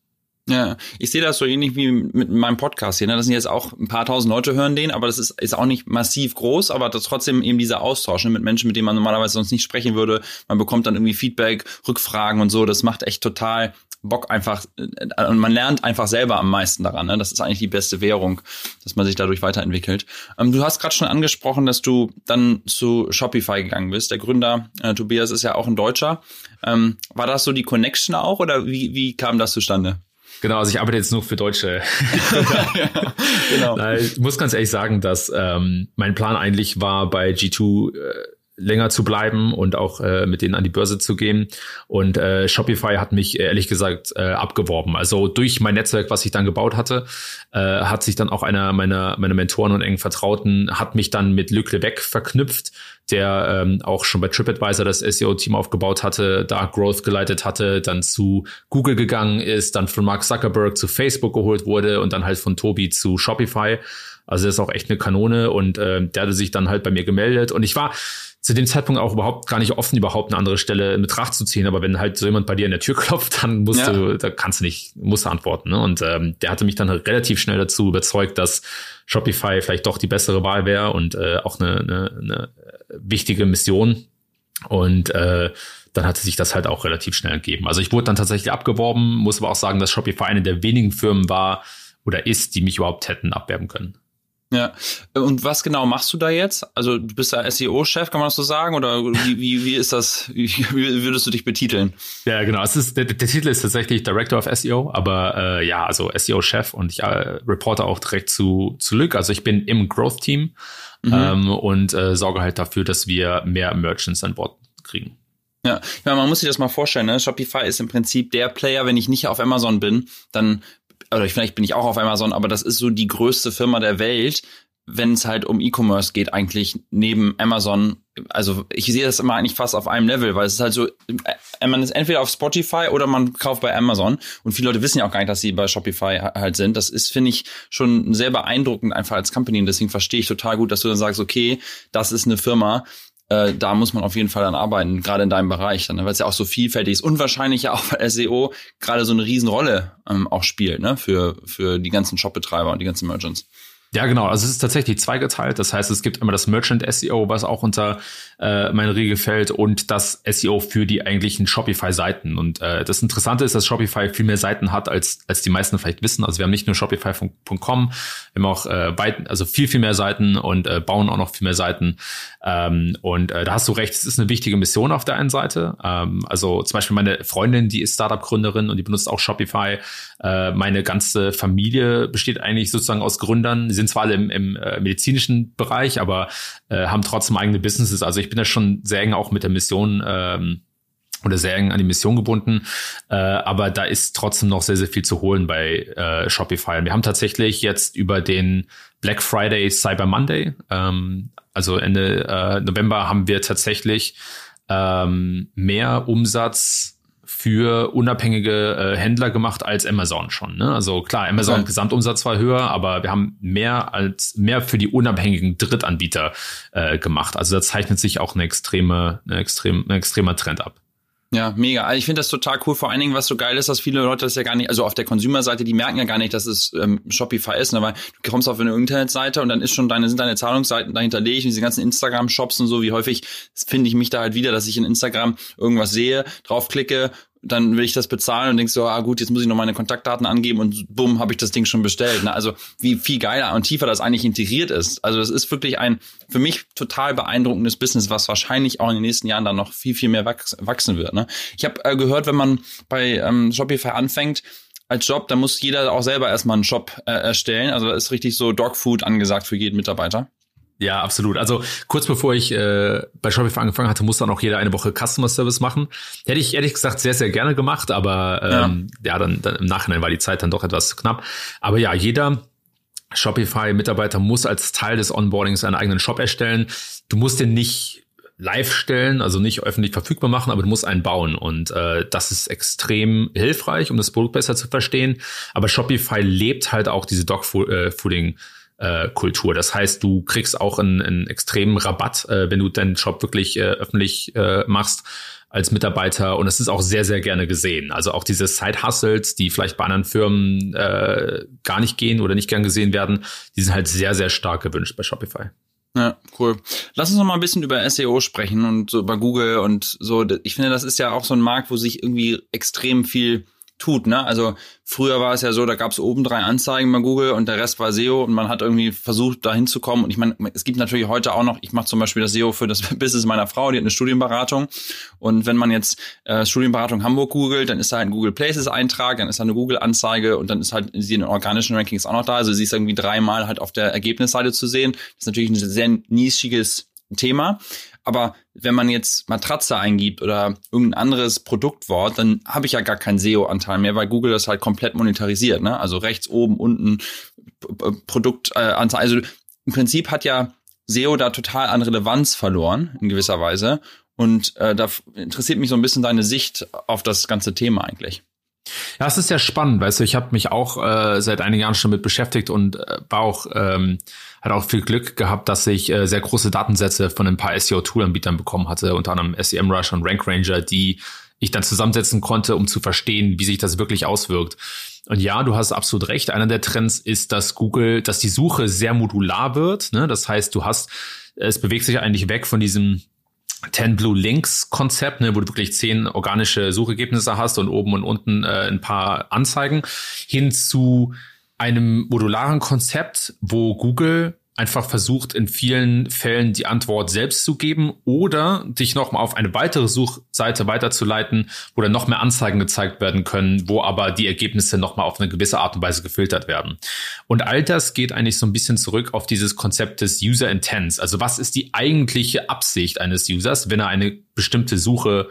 A: Ja, ich sehe das so ähnlich wie mit meinem Podcast hier. Ne? Das sind jetzt auch ein paar tausend Leute hören den, aber das ist, ist auch nicht massiv groß, aber das trotzdem eben dieser Austausch ne? mit Menschen, mit denen man normalerweise sonst nicht sprechen würde. Man bekommt dann irgendwie Feedback, Rückfragen und so. Das macht echt total Bock einfach äh, und man lernt einfach selber am meisten daran. Ne? Das ist eigentlich die beste Währung, dass man sich dadurch weiterentwickelt. Ähm, du hast gerade schon angesprochen, dass du dann zu Shopify gegangen bist. Der Gründer äh, Tobias ist ja auch ein Deutscher. Ähm, war das so die Connection auch oder wie, wie kam das zustande?
B: Genau, also ich arbeite jetzt nur für Deutsche. ja, genau. Ich muss ganz ehrlich sagen, dass ähm, mein Plan eigentlich war, bei G2 äh, länger zu bleiben und auch äh, mit denen an die Börse zu gehen. Und äh, Shopify hat mich ehrlich gesagt äh, abgeworben. Also durch mein Netzwerk, was ich dann gebaut hatte, äh, hat sich dann auch einer meiner, meiner Mentoren und engen Vertrauten hat mich dann mit Luc Lebec verknüpft, der ähm, auch schon bei TripAdvisor das SEO-Team aufgebaut hatte, da Growth geleitet hatte, dann zu Google gegangen ist, dann von Mark Zuckerberg zu Facebook geholt wurde und dann halt von Tobi zu Shopify. Also das ist auch echt eine Kanone und äh, der hatte sich dann halt bei mir gemeldet und ich war zu dem Zeitpunkt auch überhaupt gar nicht offen, überhaupt eine andere Stelle in Betracht zu ziehen. Aber wenn halt so jemand bei dir in der Tür klopft, dann musst ja. du, da kannst du nicht, musst du antworten. Ne? Und ähm, der hatte mich dann halt relativ schnell dazu überzeugt, dass Shopify vielleicht doch die bessere Wahl wäre und äh, auch eine, eine, eine wichtige Mission. Und äh, dann hatte sich das halt auch relativ schnell gegeben. Also ich wurde dann tatsächlich abgeworben, muss aber auch sagen, dass Shopify eine der wenigen Firmen war oder ist, die mich überhaupt hätten abwerben können.
A: Ja, und was genau machst du da jetzt? Also du bist ja SEO-Chef, kann man das so sagen? Oder wie, wie, wie ist das, wie würdest du dich betiteln?
B: Ja, genau. Es ist, der, der Titel ist tatsächlich Director of SEO, aber äh, ja, also SEO-Chef und ich äh, reporte auch direkt zu, zu Luc. Also ich bin im Growth-Team mhm. ähm, und äh, sorge halt dafür, dass wir mehr Merchants an Bord kriegen.
A: Ja, ja, man muss sich das mal vorstellen, ne? Shopify ist im Prinzip der Player, wenn ich nicht auf Amazon bin, dann oder vielleicht bin ich auch auf Amazon, aber das ist so die größte Firma der Welt, wenn es halt um E-Commerce geht, eigentlich neben Amazon. Also ich sehe das immer eigentlich fast auf einem Level, weil es ist halt so, äh, man ist entweder auf Spotify oder man kauft bei Amazon. Und viele Leute wissen ja auch gar nicht, dass sie bei Shopify halt sind. Das ist, finde ich, schon sehr beeindruckend einfach als Company. Und deswegen verstehe ich total gut, dass du dann sagst, okay, das ist eine Firma, äh, da muss man auf jeden Fall dann arbeiten, gerade in deinem Bereich, dann, weil es ja auch so vielfältig ist und wahrscheinlich ja auch bei SEO gerade so eine Riesenrolle ähm, auch spielt, ne, für, für die ganzen Shopbetreiber und die ganzen Merchants.
B: Ja, genau. Also es ist tatsächlich zweigeteilt. Das heißt, es gibt immer das Merchant SEO, was auch unter äh, meine Regel fällt, und das SEO für die eigentlichen Shopify-Seiten. Und äh, das Interessante ist, dass Shopify viel mehr Seiten hat, als, als die meisten vielleicht wissen. Also wir haben nicht nur Shopify.com, wir haben auch äh, weit, also viel, viel mehr Seiten und äh, bauen auch noch viel mehr Seiten. Ähm, und äh, da hast du recht, es ist eine wichtige Mission auf der einen Seite. Ähm, also zum Beispiel meine Freundin, die ist Startup-Gründerin und die benutzt auch Shopify. Äh, meine ganze Familie besteht eigentlich sozusagen aus Gründern sind zwar alle im, im äh, medizinischen Bereich, aber äh, haben trotzdem eigene Businesses. Also ich bin da schon sehr eng auch mit der Mission ähm, oder sehr eng an die Mission gebunden. Äh, aber da ist trotzdem noch sehr, sehr viel zu holen bei äh, Shopify. Und wir haben tatsächlich jetzt über den Black Friday, Cyber Monday, ähm, also Ende äh, November, haben wir tatsächlich ähm, mehr Umsatz für unabhängige äh, Händler gemacht als Amazon schon. Ne? Also klar, Amazon okay. Gesamtumsatz war höher, aber wir haben mehr als mehr für die unabhängigen Drittanbieter äh, gemacht. Also da zeichnet sich auch eine extreme, eine extrem, ein extremer Trend ab.
A: Ja, mega. Also ich finde das total cool. Vor allen Dingen, was so geil ist, dass viele Leute das ja gar nicht, also auf der Consumer-Seite, die merken ja gar nicht, dass es ähm, Shopify ist, ne? weil du kommst auf eine Internetseite und dann ist schon deine, sind deine Zahlungsseiten dahinterlegt, diese ganzen Instagram-Shops und so, wie häufig finde ich mich da halt wieder, dass ich in Instagram irgendwas sehe, draufklicke dann will ich das bezahlen und denkst so, ah gut, jetzt muss ich noch meine Kontaktdaten angeben und bumm, habe ich das Ding schon bestellt. Ne? Also wie viel geiler und tiefer das eigentlich integriert ist. Also das ist wirklich ein für mich total beeindruckendes Business, was wahrscheinlich auch in den nächsten Jahren dann noch viel, viel mehr wachsen wird. Ne? Ich habe äh, gehört, wenn man bei ähm, Shopify anfängt, als Job, dann muss jeder auch selber erstmal einen Shop äh, erstellen. Also da ist richtig so Dogfood angesagt für jeden Mitarbeiter.
B: Ja, absolut. Also kurz bevor ich äh, bei Shopify angefangen hatte, musste dann auch jeder eine Woche Customer Service machen. Hätte ich ehrlich gesagt sehr, sehr gerne gemacht, aber ähm, ja, ja dann, dann im Nachhinein war die Zeit dann doch etwas knapp. Aber ja, jeder Shopify-Mitarbeiter muss als Teil des Onboardings einen eigenen Shop erstellen. Du musst den nicht live stellen, also nicht öffentlich verfügbar machen, aber du musst einen bauen. Und äh, das ist extrem hilfreich, um das Produkt besser zu verstehen. Aber Shopify lebt halt auch diese Dogfooding- äh, Kultur. Das heißt, du kriegst auch einen, einen extremen Rabatt, äh, wenn du deinen Job wirklich äh, öffentlich äh, machst als Mitarbeiter und es ist auch sehr, sehr gerne gesehen. Also auch diese Side-Hustles, die vielleicht bei anderen Firmen äh, gar nicht gehen oder nicht gern gesehen werden, die sind halt sehr, sehr stark gewünscht bei Shopify.
A: Ja, cool. Lass uns noch mal ein bisschen über SEO sprechen und so über Google und so. Ich finde, das ist ja auch so ein Markt, wo sich irgendwie extrem viel tut. Ne? Also früher war es ja so, da gab es oben drei Anzeigen bei Google und der Rest war SEO und man hat irgendwie versucht, da hinzukommen. Und ich meine, es gibt natürlich heute auch noch, ich mache zum Beispiel das SEO für das Business meiner Frau, die hat eine Studienberatung. Und wenn man jetzt äh, Studienberatung Hamburg googelt, dann ist da ein Google Places Eintrag, dann ist da eine Google-Anzeige und dann ist halt sie in den organischen Rankings auch noch da. Also sie ist irgendwie dreimal halt auf der Ergebnisseite zu sehen. Das ist natürlich ein sehr nischiges Thema. Aber wenn man jetzt Matratze eingibt oder irgendein anderes Produktwort, dann habe ich ja gar keinen SEO-Anteil mehr, weil Google das halt komplett monetarisiert. Ne? Also rechts, oben, unten Produktanzahl. Äh, also im Prinzip hat ja SEO da total an Relevanz verloren, in gewisser Weise. Und äh, da interessiert mich so ein bisschen deine Sicht auf das ganze Thema eigentlich.
B: Ja, es ist sehr spannend, weißt du, ich habe mich auch äh, seit einigen Jahren schon mit beschäftigt und äh, war auch, ähm, hat auch viel Glück gehabt, dass ich äh, sehr große Datensätze von ein paar SEO-Tool-Anbietern bekommen hatte, unter anderem SEMrush und RankRanger, die ich dann zusammensetzen konnte, um zu verstehen, wie sich das wirklich auswirkt. Und ja, du hast absolut recht. Einer der Trends ist, dass Google, dass die Suche sehr modular wird. Ne? Das heißt, du hast, es bewegt sich eigentlich weg von diesem 10 Blue Links Konzept, ne, wo du wirklich zehn organische Suchergebnisse hast und oben und unten äh, ein paar Anzeigen, hin zu einem modularen Konzept, wo Google einfach versucht, in vielen Fällen die Antwort selbst zu geben oder dich nochmal auf eine weitere Suchseite weiterzuleiten, wo dann noch mehr Anzeigen gezeigt werden können, wo aber die Ergebnisse nochmal auf eine gewisse Art und Weise gefiltert werden. Und all das geht eigentlich so ein bisschen zurück auf dieses Konzept des User Intents. Also was ist die eigentliche Absicht eines Users, wenn er eine bestimmte Suche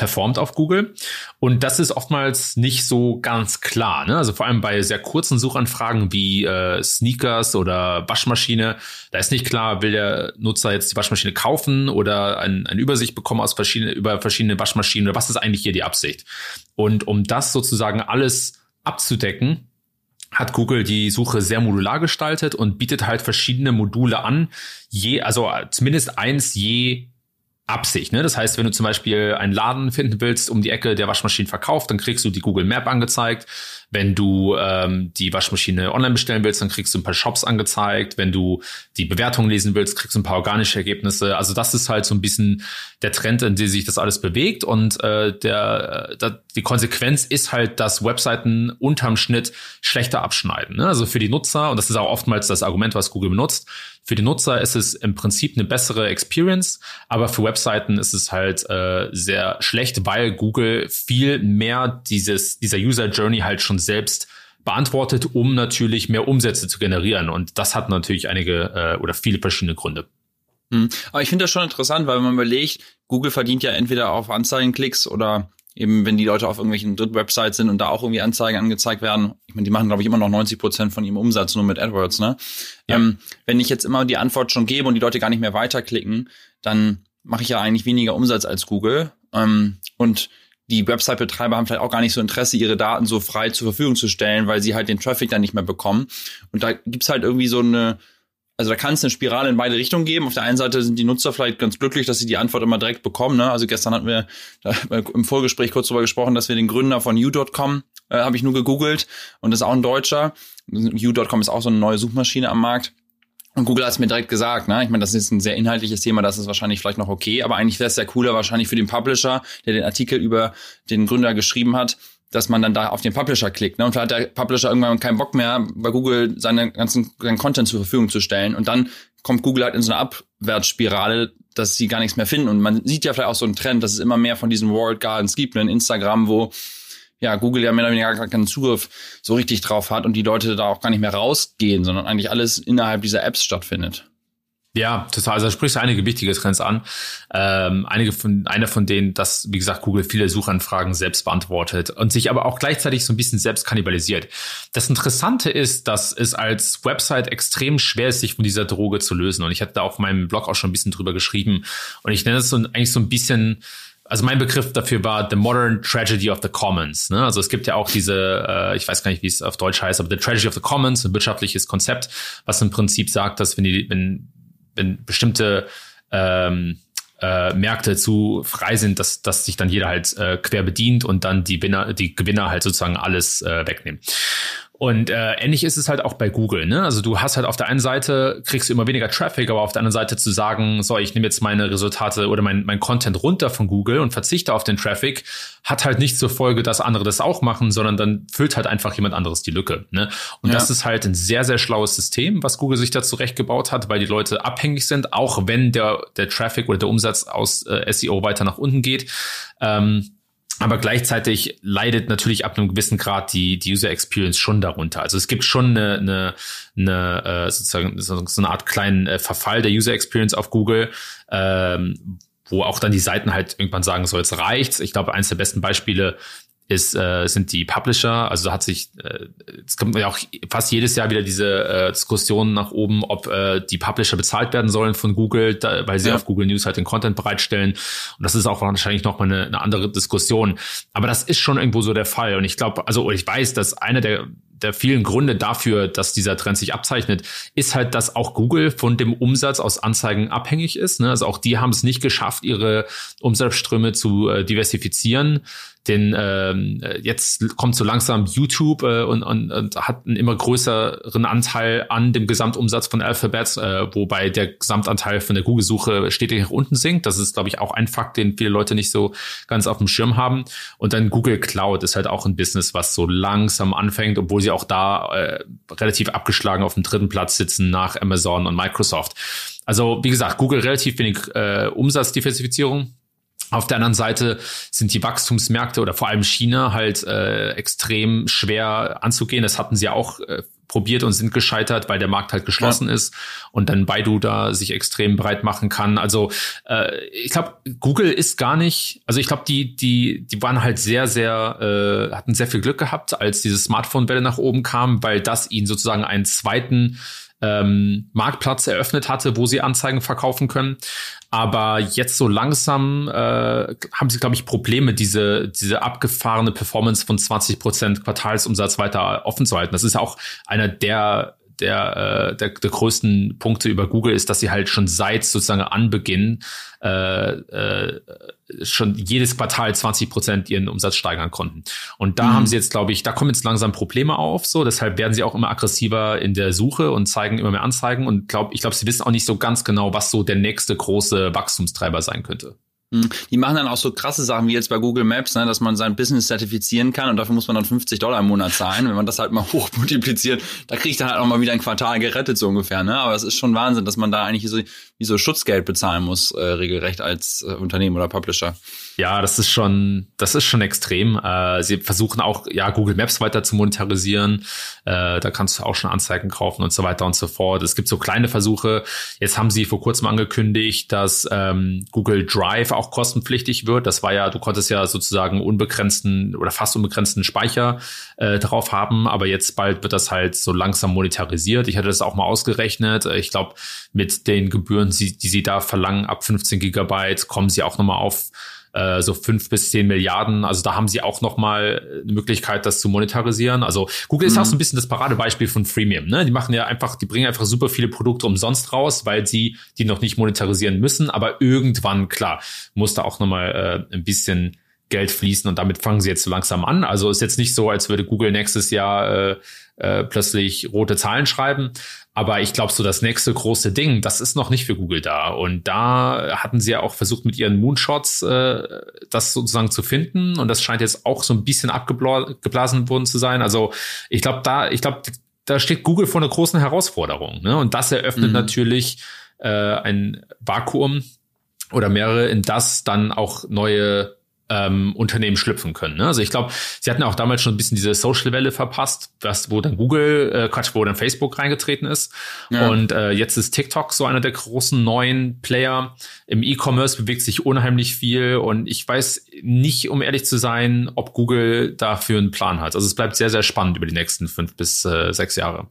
B: performt auf Google. Und das ist oftmals nicht so ganz klar. Ne? Also vor allem bei sehr kurzen Suchanfragen wie äh, Sneakers oder Waschmaschine, da ist nicht klar, will der Nutzer jetzt die Waschmaschine kaufen oder ein, eine Übersicht bekommen aus verschiedene, über verschiedene Waschmaschinen oder was ist eigentlich hier die Absicht? Und um das sozusagen alles abzudecken, hat Google die Suche sehr modular gestaltet und bietet halt verschiedene Module an, je, also zumindest eins je Absicht. Ne? Das heißt, wenn du zum Beispiel einen Laden finden willst um die Ecke, der Waschmaschinen verkauft, dann kriegst du die Google Map angezeigt. Wenn du ähm, die Waschmaschine online bestellen willst, dann kriegst du ein paar Shops angezeigt. Wenn du die Bewertung lesen willst, kriegst du ein paar organische Ergebnisse. Also das ist halt so ein bisschen der Trend, in dem sich das alles bewegt. Und äh, der, der, die Konsequenz ist halt, dass Webseiten unterm Schnitt schlechter abschneiden. Ne? Also für die Nutzer, und das ist auch oftmals das Argument, was Google benutzt, für die Nutzer ist es im Prinzip eine bessere Experience, aber für Webseiten ist es halt äh, sehr schlecht, weil Google viel mehr dieses, dieser User Journey halt schon selbst beantwortet, um natürlich mehr Umsätze zu generieren. Und das hat natürlich einige äh, oder viele verschiedene Gründe.
A: Hm. Aber ich finde das schon interessant, weil wenn man überlegt, Google verdient ja entweder auf Anzeigenklicks oder eben wenn die Leute auf irgendwelchen Drittwebsites sind und da auch irgendwie Anzeigen angezeigt werden, ich meine, die machen, glaube ich, immer noch 90 Prozent von ihrem Umsatz nur mit AdWords, ne? Ja. Ähm, wenn ich jetzt immer die Antwort schon gebe und die Leute gar nicht mehr weiterklicken, dann mache ich ja eigentlich weniger Umsatz als Google. Ähm, und die Website-Betreiber haben vielleicht auch gar nicht so Interesse, ihre Daten so frei zur Verfügung zu stellen, weil sie halt den Traffic dann nicht mehr bekommen. Und da gibt's halt irgendwie so eine, also da kann es eine Spirale in beide Richtungen geben. Auf der einen Seite sind die Nutzer vielleicht ganz glücklich, dass sie die Antwort immer direkt bekommen. Ne? Also gestern hatten wir im Vorgespräch kurz darüber gesprochen, dass wir den Gründer von U.com, äh, habe ich nur gegoogelt, und das ist auch ein Deutscher. U.com ist auch so eine neue Suchmaschine am Markt. Und Google hat es mir direkt gesagt, ne? Ich meine, das ist ein sehr inhaltliches Thema, das ist wahrscheinlich vielleicht noch okay, aber eigentlich wäre es sehr cooler wahrscheinlich für den Publisher, der den Artikel über den Gründer geschrieben hat, dass man dann da auf den Publisher klickt. Ne? Und vielleicht hat der Publisher irgendwann keinen Bock mehr, bei Google seine ganzen seinen Content zur Verfügung zu stellen. Und dann kommt Google halt in so eine Abwärtsspirale, dass sie gar nichts mehr finden. Und man sieht ja vielleicht auch so einen Trend, dass es immer mehr von diesen World Gardens gibt, ne? in Instagram, wo ja, Google ja mehr oder weniger gar keinen Zugriff so richtig drauf hat und die Leute da auch gar nicht mehr rausgehen, sondern eigentlich alles innerhalb dieser Apps stattfindet.
B: Ja, total. Also sprichst du einige wichtige Trends an. Ähm, einige von, einer von denen, dass, wie gesagt, Google viele Suchanfragen selbst beantwortet und sich aber auch gleichzeitig so ein bisschen selbst kannibalisiert. Das Interessante ist, dass es als Website extrem schwer ist, sich von dieser Droge zu lösen. Und ich hatte da auf meinem Blog auch schon ein bisschen drüber geschrieben. Und ich nenne es so, eigentlich so ein bisschen, also mein Begriff dafür war The Modern Tragedy of the Commons. Ne? Also es gibt ja auch diese, äh, ich weiß gar nicht, wie es auf Deutsch heißt, aber The Tragedy of the Commons, ein wirtschaftliches Konzept, was im Prinzip sagt, dass wenn die, wenn wenn bestimmte ähm, äh, Märkte zu frei sind, dass, dass sich dann jeder halt äh, quer bedient und dann die Gewinner, die Gewinner halt sozusagen alles äh, wegnehmen. Und äh, ähnlich ist es halt auch bei Google. Ne? Also du hast halt auf der einen Seite kriegst du immer weniger Traffic, aber auf der anderen Seite zu sagen, so ich nehme jetzt meine Resultate oder mein, mein Content runter von Google und verzichte auf den Traffic, hat halt nicht zur Folge, dass andere das auch machen, sondern dann füllt halt einfach jemand anderes die Lücke. Ne? Und ja. das ist halt ein sehr sehr schlaues System, was Google sich da zurechtgebaut hat, weil die Leute abhängig sind, auch wenn der der Traffic oder der Umsatz aus äh, SEO weiter nach unten geht. Ähm, aber gleichzeitig leidet natürlich ab einem gewissen Grad die, die User Experience schon darunter. Also es gibt schon eine, eine, eine äh, sozusagen so eine Art kleinen äh, Verfall der User Experience auf Google, ähm, wo auch dann die Seiten halt irgendwann sagen, so jetzt reicht's. Ich glaube, eines der besten Beispiele ist, äh, sind die Publisher. Also hat sich, äh, es kommt ja auch fast jedes Jahr wieder diese äh, Diskussion nach oben, ob äh, die Publisher bezahlt werden sollen von Google, da, weil sie ja. auf Google News halt den Content bereitstellen. Und das ist auch wahrscheinlich nochmal eine, eine andere Diskussion. Aber das ist schon irgendwo so der Fall. Und ich glaube, also ich weiß, dass einer der der vielen Gründe dafür, dass dieser Trend sich abzeichnet, ist halt, dass auch Google von dem Umsatz aus Anzeigen abhängig ist. Ne? Also auch die haben es nicht geschafft, ihre Umsatzströme zu äh, diversifizieren. Denn ähm, jetzt kommt so langsam YouTube äh, und, und, und hat einen immer größeren Anteil an dem Gesamtumsatz von Alphabet, äh, wobei der Gesamtanteil von der Google-Suche stetig nach unten sinkt. Das ist, glaube ich, auch ein Fakt, den viele Leute nicht so ganz auf dem Schirm haben. Und dann Google Cloud ist halt auch ein Business, was so langsam anfängt, obwohl sie auch da äh, relativ abgeschlagen auf dem dritten Platz sitzen nach Amazon und Microsoft. Also wie gesagt, Google relativ wenig äh, Umsatzdiversifizierung auf der anderen Seite sind die Wachstumsmärkte oder vor allem China halt äh, extrem schwer anzugehen. Das hatten sie auch äh, probiert und sind gescheitert, weil der Markt halt geschlossen ja. ist und dann Baidu da sich extrem breit machen kann. Also äh, ich glaube, Google ist gar nicht, also ich glaube, die, die, die waren halt sehr, sehr, äh, hatten sehr viel Glück gehabt, als diese Smartphone-Welle nach oben kam, weil das ihnen sozusagen einen zweiten ähm, Marktplatz eröffnet hatte, wo sie Anzeigen verkaufen können. Aber jetzt so langsam äh, haben sie, glaube ich, Probleme, diese, diese abgefahrene Performance von 20 Prozent Quartalsumsatz weiter offen zu halten. Das ist auch einer der der, äh, der, der größten Punkte über Google ist, dass sie halt schon seit sozusagen Anbeginn äh, äh, schon jedes Quartal 20 Prozent ihren Umsatz steigern konnten. Und da mhm. haben sie jetzt, glaube ich, da kommen jetzt langsam Probleme auf. So, deshalb werden sie auch immer aggressiver in der Suche und zeigen immer mehr Anzeigen. Und glaub, ich glaube, sie wissen auch nicht so ganz genau, was so der nächste große Wachstumstreiber sein könnte.
A: Hm. Die machen dann auch so krasse Sachen wie jetzt bei Google Maps, ne, dass man sein Business zertifizieren kann und dafür muss man dann 50 Dollar im Monat zahlen. Wenn man das halt mal hoch multipliziert, da kriegt dann halt auch mal wieder ein Quartal gerettet, so ungefähr. Ne? Aber es ist schon Wahnsinn, dass man da eigentlich so, wie so Schutzgeld bezahlen muss, äh, regelrecht als äh, Unternehmen oder Publisher.
B: Ja, das ist schon, das ist schon extrem. Äh, sie versuchen auch, ja, Google Maps weiter zu monetarisieren. Äh, da kannst du auch schon Anzeigen kaufen und so weiter und so fort. Es gibt so kleine Versuche. Jetzt haben sie vor kurzem angekündigt, dass ähm, Google Drive auch kostenpflichtig wird. Das war ja, du konntest ja sozusagen unbegrenzten oder fast unbegrenzten Speicher äh, drauf haben, aber jetzt bald wird das halt so langsam monetarisiert. Ich hatte das auch mal ausgerechnet. Ich glaube, mit den Gebühren, die, die sie da verlangen, ab 15 Gigabyte, kommen sie auch nochmal auf äh, so fünf bis zehn Milliarden. Also da haben sie auch noch mal eine Möglichkeit, das zu monetarisieren. Also Google ist mhm. auch so ein bisschen das Paradebeispiel von Freemium. Ne? Die machen ja einfach, die bringen einfach super viele Produkte umsonst raus, weil sie die noch nicht monetarisieren müssen. Aber irgendwann, klar, muss da auch noch mal äh, ein bisschen Geld fließen und damit fangen sie jetzt so langsam an. Also ist jetzt nicht so, als würde Google nächstes Jahr äh, äh, plötzlich rote Zahlen schreiben. Aber ich glaube, so das nächste große Ding, das ist noch nicht für Google da. Und da hatten sie ja auch versucht, mit ihren Moonshots äh, das sozusagen zu finden. Und das scheint jetzt auch so ein bisschen abgeblasen worden zu sein. Also ich glaube, da, ich glaube, da steht Google vor einer großen Herausforderung. Ne? Und das eröffnet mhm. natürlich äh, ein Vakuum oder mehrere, in das dann auch neue ähm, Unternehmen schlüpfen können. Ne? Also ich glaube, sie hatten auch damals schon ein bisschen diese Social-Welle verpasst, was, wo dann Google, äh, Quatsch, wo dann Facebook reingetreten ist. Ja. Und äh, jetzt ist TikTok so einer der großen neuen Player. Im E-Commerce bewegt sich unheimlich viel und ich weiß nicht, um ehrlich zu sein, ob Google dafür einen Plan hat. Also es bleibt sehr, sehr spannend über die nächsten fünf bis äh, sechs Jahre.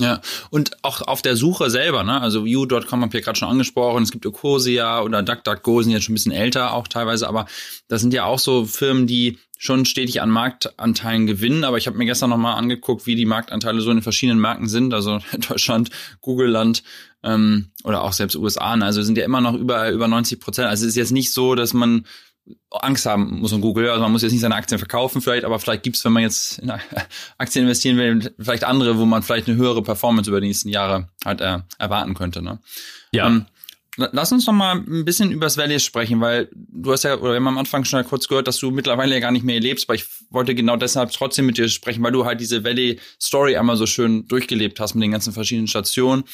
A: Ja, und auch auf der Suche selber, ne? Also View.com habe ich gerade schon angesprochen, es gibt Ecosia oder DuckDuckGo sind jetzt schon ein bisschen älter auch teilweise, aber das sind ja auch so Firmen, die schon stetig an Marktanteilen gewinnen, aber ich habe mir gestern nochmal angeguckt, wie die Marktanteile so in den verschiedenen Marken sind, also Deutschland, Google-Land ähm, oder auch selbst USA, ne? also sind ja immer noch über, über 90 Prozent. Also es ist jetzt nicht so, dass man Angst haben muss um Google. Also man muss jetzt nicht seine Aktien verkaufen vielleicht, aber vielleicht gibt's, wenn man jetzt in Aktien investieren will, vielleicht andere, wo man vielleicht eine höhere Performance über die nächsten Jahre halt äh, erwarten könnte. Ne? Ja. Ähm, lass uns noch mal ein bisschen über das Valley sprechen, weil du hast ja, oder wir haben am Anfang schon kurz gehört, dass du mittlerweile ja gar nicht mehr lebst, aber ich wollte genau deshalb trotzdem mit dir sprechen, weil du halt diese Valley-Story einmal so schön durchgelebt hast mit den ganzen verschiedenen Stationen.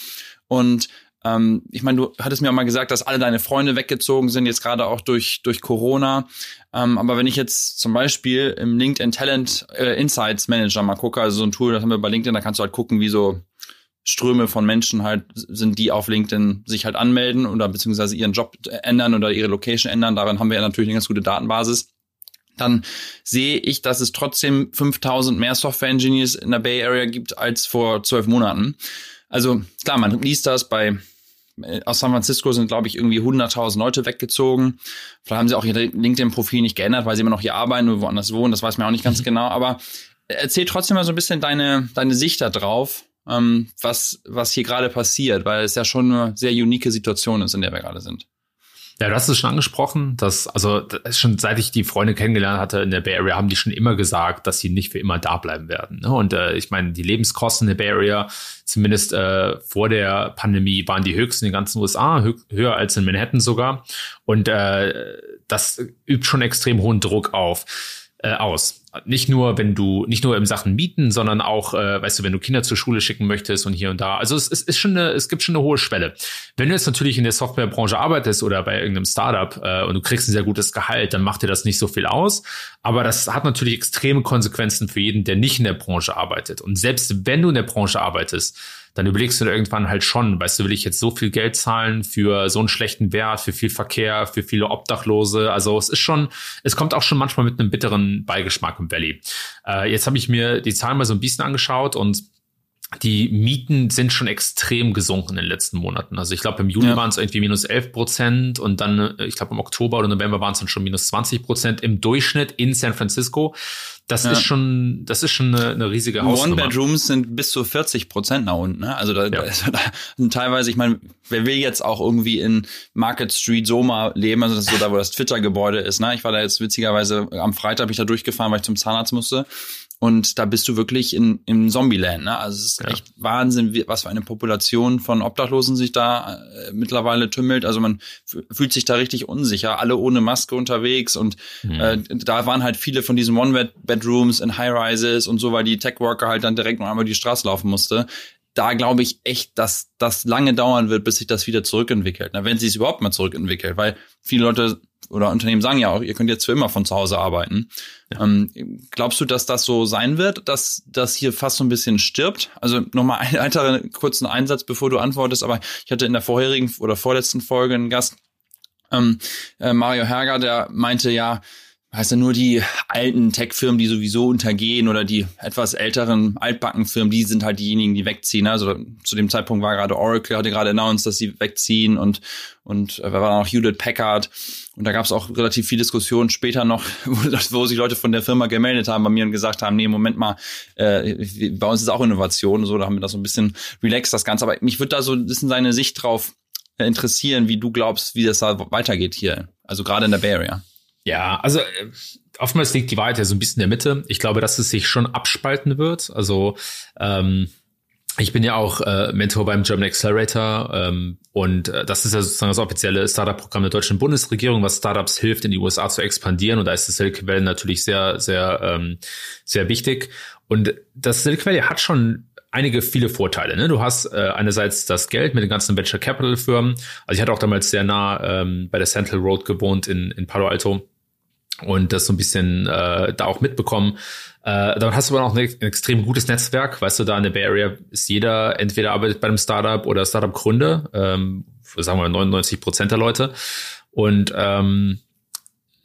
A: Und ähm, ich meine, du hattest mir auch mal gesagt, dass alle deine Freunde weggezogen sind, jetzt gerade auch durch, durch Corona. Ähm, aber wenn ich jetzt zum Beispiel im LinkedIn Talent äh, Insights Manager mal gucke, also so ein Tool, das haben wir bei LinkedIn, da kannst du halt gucken, wie so Ströme von Menschen halt sind, die auf LinkedIn sich halt anmelden oder beziehungsweise ihren Job ändern oder ihre Location ändern. Daran haben wir ja natürlich eine ganz gute Datenbasis dann sehe ich, dass es trotzdem 5000 mehr Software Engineers in der Bay Area gibt als vor zwölf Monaten. Also klar, man liest das bei aus San Francisco sind, glaube ich, irgendwie 100.000 Leute weggezogen. Vielleicht haben sie auch ihr LinkedIn-Profil nicht geändert, weil sie immer noch hier arbeiten oder woanders wohnen. Das weiß man auch nicht ganz genau. Aber erzähl trotzdem mal so ein bisschen deine, deine Sicht da drauf, ähm, was, was hier gerade passiert, weil es ja schon eine sehr unique Situation ist, in der wir gerade sind.
B: Ja, du hast es schon angesprochen, dass, also das schon seit ich die Freunde kennengelernt hatte in der Bay Area, haben die schon immer gesagt, dass sie nicht für immer da bleiben werden. Ne? Und äh, ich meine, die Lebenskosten in der Bay Area, zumindest äh, vor der Pandemie, waren die höchsten in den ganzen USA, hö höher als in Manhattan sogar. Und äh, das übt schon extrem hohen Druck auf. äh, aus. Nicht nur, wenn du, nicht nur im Sachen Mieten, sondern auch, äh, weißt du, wenn du Kinder zur Schule schicken möchtest und hier und da. Also es, es ist schon eine, es gibt schon eine hohe Schwelle. Wenn du jetzt natürlich in der Softwarebranche arbeitest oder bei irgendeinem Startup äh, und du kriegst ein sehr gutes Gehalt, dann macht dir das nicht so viel aus. Aber das hat natürlich extreme Konsequenzen für jeden, der nicht in der Branche arbeitet. Und selbst wenn du in der Branche arbeitest, dann überlegst du dir irgendwann halt schon, weißt du, will ich jetzt so viel Geld zahlen für so einen schlechten Wert, für viel Verkehr, für viele Obdachlose. Also es ist schon, es kommt auch schon manchmal mit einem bitteren Beigeschmack im Valley. Äh, jetzt habe ich mir die Zahlen mal so ein bisschen angeschaut und die Mieten sind schon extrem gesunken in den letzten Monaten. Also ich glaube, im Juli ja. waren es irgendwie minus 11 Prozent und dann, äh, ich glaube, im Oktober oder November waren es dann schon minus 20 Prozent im Durchschnitt in San Francisco. Das ja. ist schon, das ist schon eine, eine riesige Hausnummer.
A: One-Bedrooms sind bis zu 40 Prozent nach unten. Ne? Also da, ja. da, da sind teilweise, ich meine, wer will jetzt auch irgendwie in Market Street Soma leben? Also das ist so da, wo das Twitter-Gebäude ist. Ne? Ich war da jetzt witzigerweise am Freitag bin ich da durchgefahren, weil ich zum Zahnarzt musste. Und da bist du wirklich in, im Zombieland. Ne? Also es ist ja. echt Wahnsinn, was für eine Population von Obdachlosen sich da äh, mittlerweile tümmelt. Also man fühlt sich da richtig unsicher, alle ohne Maske unterwegs. Und mhm. äh, da waren halt viele von diesen One-Bedrooms in High-Rises und so, weil die Tech-Worker halt dann direkt noch einmal die Straße laufen musste da glaube ich echt, dass das lange dauern wird, bis sich das wieder zurückentwickelt. Na, wenn sie es überhaupt mal zurückentwickelt, weil viele Leute oder Unternehmen sagen ja auch, ihr könnt jetzt für immer von zu Hause arbeiten. Ja. Ähm, glaubst du, dass das so sein wird, dass das hier fast so ein bisschen stirbt? Also nochmal einen weiteren kurzen Einsatz, bevor du antwortest, aber ich hatte in der vorherigen oder vorletzten Folge einen Gast, ähm, äh, Mario Herger, der meinte ja, ja nur die alten Tech-Firmen, die sowieso untergehen oder die etwas älteren altbacken Firmen, die sind halt diejenigen, die wegziehen. Also zu dem Zeitpunkt war gerade Oracle, hatte gerade announced, dass sie wegziehen und und äh, war noch Hewlett Packard und da gab es auch relativ viel Diskussion später noch, wo, wo, sich Leute von der Firma gemeldet haben bei mir und gesagt haben, nee, Moment mal, äh, bei uns ist auch Innovation und so, da haben wir das so ein bisschen relaxed, das Ganze. Aber mich würde da so ein bisschen seine Sicht drauf äh, interessieren, wie du glaubst, wie das da weitergeht hier. Also gerade in der Bay Area.
B: Ja, also äh, oftmals liegt die Wahrheit ja so ein bisschen in der Mitte. Ich glaube, dass es sich schon abspalten wird. Also ähm, ich bin ja auch äh, Mentor beim German Accelerator ähm, und äh, das ist ja sozusagen das offizielle Startup-Programm der deutschen Bundesregierung, was Startups hilft, in die USA zu expandieren. Und da ist das Silicon Valley natürlich sehr, sehr, ähm, sehr wichtig. Und das Silicon Valley hat schon einige viele Vorteile. Ne? Du hast äh, einerseits das Geld mit den ganzen Venture Capital Firmen. Also ich hatte auch damals sehr nah ähm, bei der Central Road gewohnt in, in Palo Alto und das so ein bisschen äh, da auch mitbekommen. Äh, dann hast du aber auch ein, ein extrem gutes Netzwerk. Weißt du, da in der Bay Area ist jeder entweder arbeitet bei einem Startup oder Startup-Gründer, ähm, sagen wir 99 Prozent der Leute. Und ähm,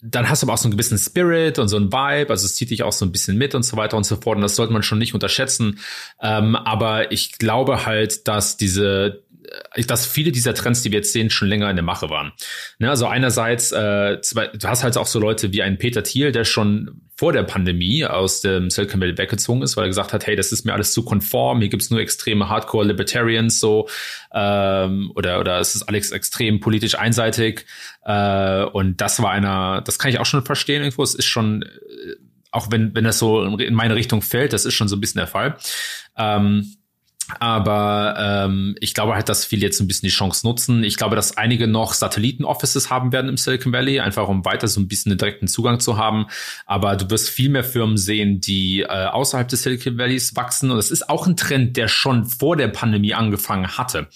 B: dann hast du aber auch so einen gewissen Spirit und so ein Vibe, also es zieht dich auch so ein bisschen mit und so weiter und so fort. Und das sollte man schon nicht unterschätzen. Ähm, aber ich glaube halt, dass diese dass viele dieser Trends, die wir jetzt sehen, schon länger in der Mache waren. Ne, also einerseits, äh, du hast halt auch so Leute wie einen Peter Thiel, der schon vor der Pandemie aus dem Silicon Valley weggezogen ist, weil er gesagt hat, hey, das ist mir alles zu konform, hier gibt's nur extreme Hardcore-Libertarians so ähm, oder oder es ist alles extrem politisch einseitig äh, und das war einer, das kann ich auch schon verstehen irgendwo, es ist schon äh, auch wenn wenn das so in meine Richtung fällt, das ist schon so ein bisschen der Fall. Ähm, aber ähm, ich glaube halt, dass viele jetzt ein bisschen die Chance nutzen. Ich glaube, dass einige noch Satelliten-Offices haben werden im Silicon Valley, einfach um weiter so ein bisschen einen direkten Zugang zu haben. Aber du wirst viel mehr Firmen sehen, die äh, außerhalb des Silicon Valleys wachsen. Und das ist auch ein Trend, der schon vor der Pandemie angefangen hatte.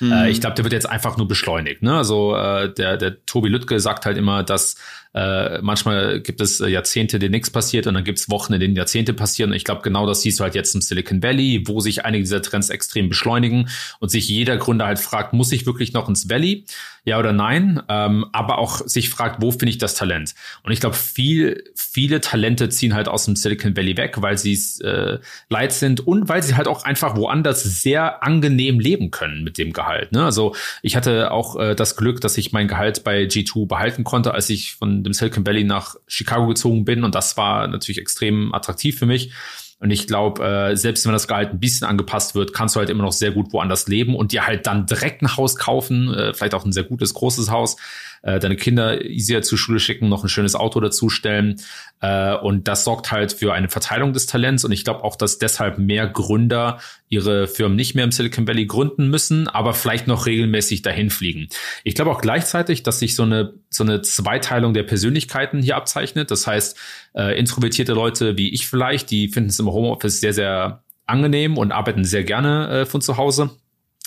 B: Mhm. Äh, ich glaube, der wird jetzt einfach nur beschleunigt. Ne? Also äh, der, der Tobi Lüttke sagt halt immer, dass äh, manchmal gibt es äh, Jahrzehnte, denen nichts passiert und dann gibt es Wochen, in denen Jahrzehnte passieren. Und ich glaube, genau das siehst du halt jetzt im Silicon Valley, wo sich einige dieser Trends extrem beschleunigen und sich jeder Gründer halt fragt, muss ich wirklich noch ins Valley? Ja oder nein? Ähm, aber auch sich fragt, wo finde ich das Talent? Und ich glaube, viel, viele Talente ziehen halt aus dem Silicon Valley weg, weil sie es äh, leid sind und weil sie halt auch einfach woanders sehr angenehm leben können mit dem Gehalt. Ne? Also ich hatte auch äh, das Glück, dass ich mein Gehalt bei G2 behalten konnte, als ich von dem Silicon Valley nach Chicago gezogen bin. Und das war natürlich extrem attraktiv für mich. Und ich glaube, äh, selbst wenn das Gehalt ein bisschen angepasst wird, kannst du halt immer noch sehr gut woanders leben und dir halt dann direkt ein Haus kaufen, äh, vielleicht auch ein sehr gutes, großes Haus, äh, deine Kinder easier zur Schule schicken, noch ein schönes Auto dazustellen. Äh, und das sorgt halt für eine Verteilung des Talents. Und ich glaube auch, dass deshalb mehr Gründer ihre Firmen nicht mehr im Silicon Valley gründen müssen, aber vielleicht noch regelmäßig dahin fliegen. Ich glaube auch gleichzeitig, dass sich so eine, so eine Zweiteilung der Persönlichkeiten hier abzeichnet. Das heißt, äh, introvertierte Leute wie ich vielleicht, die finden es im Homeoffice sehr, sehr angenehm und arbeiten sehr gerne äh, von zu Hause.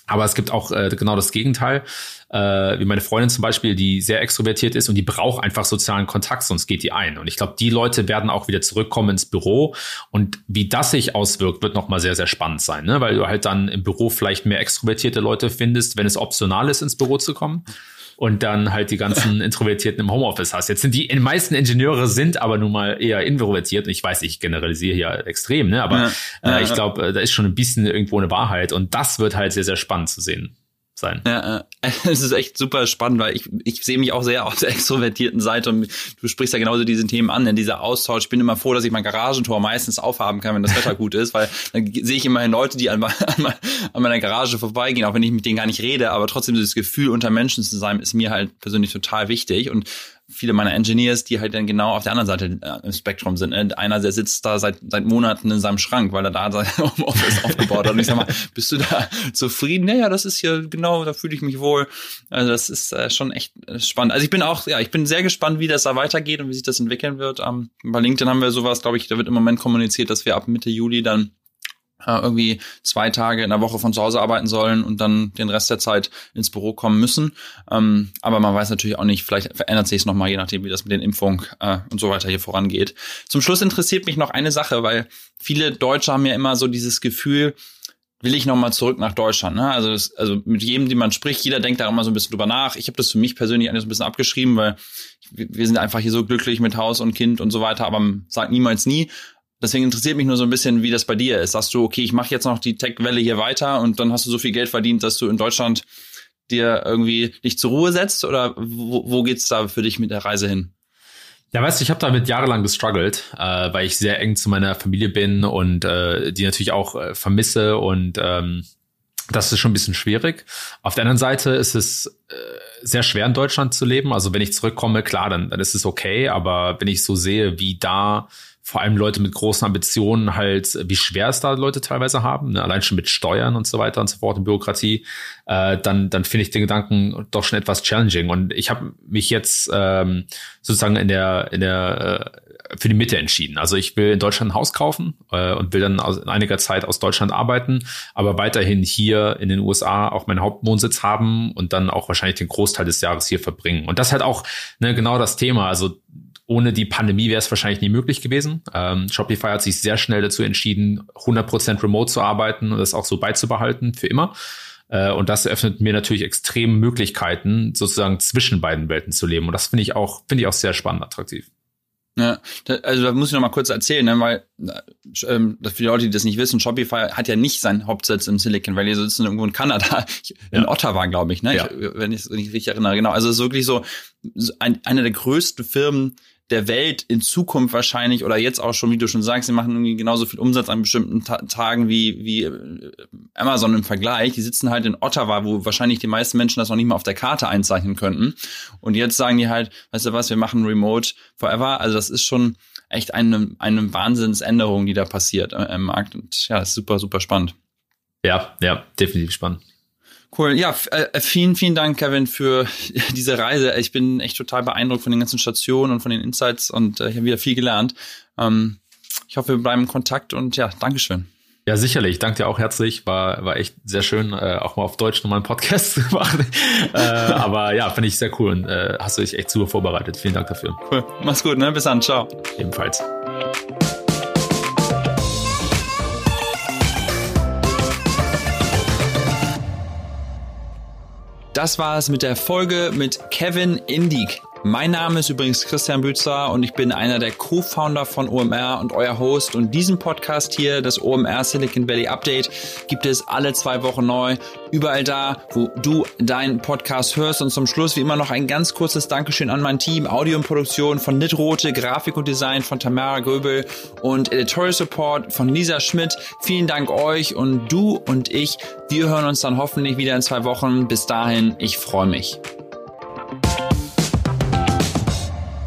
B: Aber es gibt auch äh, genau das Gegenteil, äh, wie meine Freundin zum Beispiel, die sehr extrovertiert ist und die braucht einfach sozialen Kontakt, sonst geht die ein. Und ich glaube, die Leute werden auch wieder zurückkommen ins Büro. Und wie das sich auswirkt, wird nochmal sehr, sehr spannend sein, ne? weil du halt dann im Büro vielleicht mehr extrovertierte Leute findest, wenn es optional ist, ins Büro zu kommen und dann halt die ganzen Introvertierten im Homeoffice hast. Jetzt sind die meisten Ingenieure sind aber nun mal eher introvertiert. Ich weiß, ich generalisiere hier extrem, ne? Aber ja, äh, ich glaube, äh, da ist schon ein bisschen irgendwo eine Wahrheit und das wird halt sehr, sehr spannend zu sehen sein.
A: Ja, es ist echt super spannend, weil ich, ich sehe mich auch sehr auf der extrovertierten Seite und du sprichst ja genauso diese Themen an, denn dieser Austausch. Ich bin immer froh, dass ich mein Garagentor meistens aufhaben kann, wenn das Wetter gut ist, weil dann sehe ich immerhin Leute, die an, an, an meiner Garage vorbeigehen, auch wenn ich mit denen gar nicht rede, aber trotzdem dieses Gefühl, unter Menschen zu sein, ist mir halt persönlich total wichtig und viele meiner Engineers, die halt dann genau auf der anderen Seite äh, im Spektrum sind. Ne? Einer, der sitzt da seit, seit Monaten in seinem Schrank, weil er da sein Office aufgebaut hat. Und ich sag mal, bist du da zufrieden? Naja, das ist hier genau, da fühle ich mich wohl. Also das ist äh, schon echt äh, spannend. Also ich bin auch, ja, ich bin sehr gespannt, wie das da weitergeht und wie sich das entwickeln wird. Ähm, bei LinkedIn haben wir sowas, glaube ich, da wird im Moment kommuniziert, dass wir ab Mitte Juli dann irgendwie zwei Tage in der Woche von zu Hause arbeiten sollen und dann den Rest der Zeit ins Büro kommen müssen. Ähm, aber man weiß natürlich auch nicht, vielleicht verändert sich es nochmal, je nachdem, wie das mit den Impfungen äh, und so weiter hier vorangeht. Zum Schluss interessiert mich noch eine Sache, weil viele Deutsche haben ja immer so dieses Gefühl, will ich nochmal zurück nach Deutschland. Ne? Also, das, also mit jedem, den man spricht, jeder denkt da immer so ein bisschen drüber nach. Ich habe das für mich persönlich eigentlich so ein bisschen abgeschrieben, weil wir sind einfach hier so glücklich mit Haus und Kind und so weiter, aber sagt niemals nie. Deswegen interessiert mich nur so ein bisschen, wie das bei dir ist. Sagst du, okay, ich mache jetzt noch die Tech-Welle hier weiter und dann hast du so viel Geld verdient, dass du in Deutschland dir irgendwie dich zur Ruhe setzt? Oder wo, wo geht's da für dich mit der Reise hin?
B: Ja, weißt du, ich habe damit jahrelang gestruggelt, äh, weil ich sehr eng zu meiner Familie bin und äh, die natürlich auch äh, vermisse und ähm, das ist schon ein bisschen schwierig. Auf der anderen Seite ist es äh, sehr schwer in Deutschland zu leben. Also wenn ich zurückkomme, klar, dann, dann ist es okay. Aber wenn ich so sehe, wie da vor allem Leute mit großen Ambitionen halt, wie schwer es da Leute teilweise haben, ne? allein schon mit Steuern und so weiter und so fort und Bürokratie, äh, dann, dann finde ich den Gedanken doch schon etwas challenging. Und ich habe mich jetzt ähm, sozusagen in der, in der äh, für die Mitte entschieden. Also ich will in Deutschland ein Haus kaufen äh, und will dann aus, in einiger Zeit aus Deutschland arbeiten, aber weiterhin hier in den USA auch meinen Hauptwohnsitz haben und dann auch wahrscheinlich den Großteil des Jahres hier verbringen. Und das halt auch ne, genau das Thema. Also ohne die Pandemie wäre es wahrscheinlich nie möglich gewesen. Ähm, Shopify hat sich sehr schnell dazu entschieden, 100% remote zu arbeiten und das auch so beizubehalten für immer. Äh, und das eröffnet mir natürlich extreme Möglichkeiten, sozusagen zwischen beiden Welten zu leben. Und das finde ich auch, finde ich auch sehr spannend attraktiv.
A: Ja, da, also da muss ich noch mal kurz erzählen, ne, weil ähm, für die Leute, die das nicht wissen, Shopify hat ja nicht seinen Hauptsitz im Silicon Valley, sitzen irgendwo in Kanada, in ja. Ottawa, glaube ich, ne? Ja. Ich, wenn ich es richtig erinnere, genau. Also es ist wirklich so ein, eine der größten Firmen der Welt in Zukunft wahrscheinlich oder jetzt auch schon, wie du schon sagst, sie machen irgendwie genauso viel Umsatz an bestimmten Ta Tagen wie, wie äh, Amazon im Vergleich. Die sitzen halt in Ottawa, wo wahrscheinlich die meisten Menschen das noch nicht mal auf der Karte einzeichnen könnten. Und jetzt sagen die halt, weißt du was, wir machen Remote forever. Also das ist schon echt eine, eine Wahnsinnsänderung, die da passiert äh, im Markt. Und ja, ist super, super spannend.
B: Ja, ja, definitiv spannend.
A: Cool. Ja, äh, äh, vielen, vielen Dank, Kevin, für diese Reise. Ich bin echt total beeindruckt von den ganzen Stationen und von den Insights und äh, ich habe wieder viel gelernt. Ähm, ich hoffe, wir bleiben in Kontakt und ja, Dankeschön.
B: Ja, sicherlich. Danke dir auch herzlich. War, war echt sehr schön, äh, auch mal auf Deutsch nochmal einen Podcast zu machen. äh, aber ja, finde ich sehr cool und äh, hast du dich echt super vorbereitet. Vielen Dank dafür.
A: Cool. Mach's gut, ne? Bis dann. Ciao.
B: Ebenfalls.
A: Das war es mit der Folge mit Kevin Indig. Mein Name ist übrigens Christian Bützer und ich bin einer der Co-Founder von OMR und euer Host. Und diesen Podcast hier, das OMR Silicon Valley Update, gibt es alle zwei Wochen neu. Überall da, wo du deinen Podcast hörst. Und zum Schluss wie immer noch ein ganz kurzes Dankeschön an mein Team. Audio und Produktion von Nitrote, Grafik und Design von Tamara Göbel und Editorial Support von Lisa Schmidt. Vielen Dank euch und du und ich. Wir hören uns dann hoffentlich wieder in zwei Wochen. Bis dahin, ich freue mich.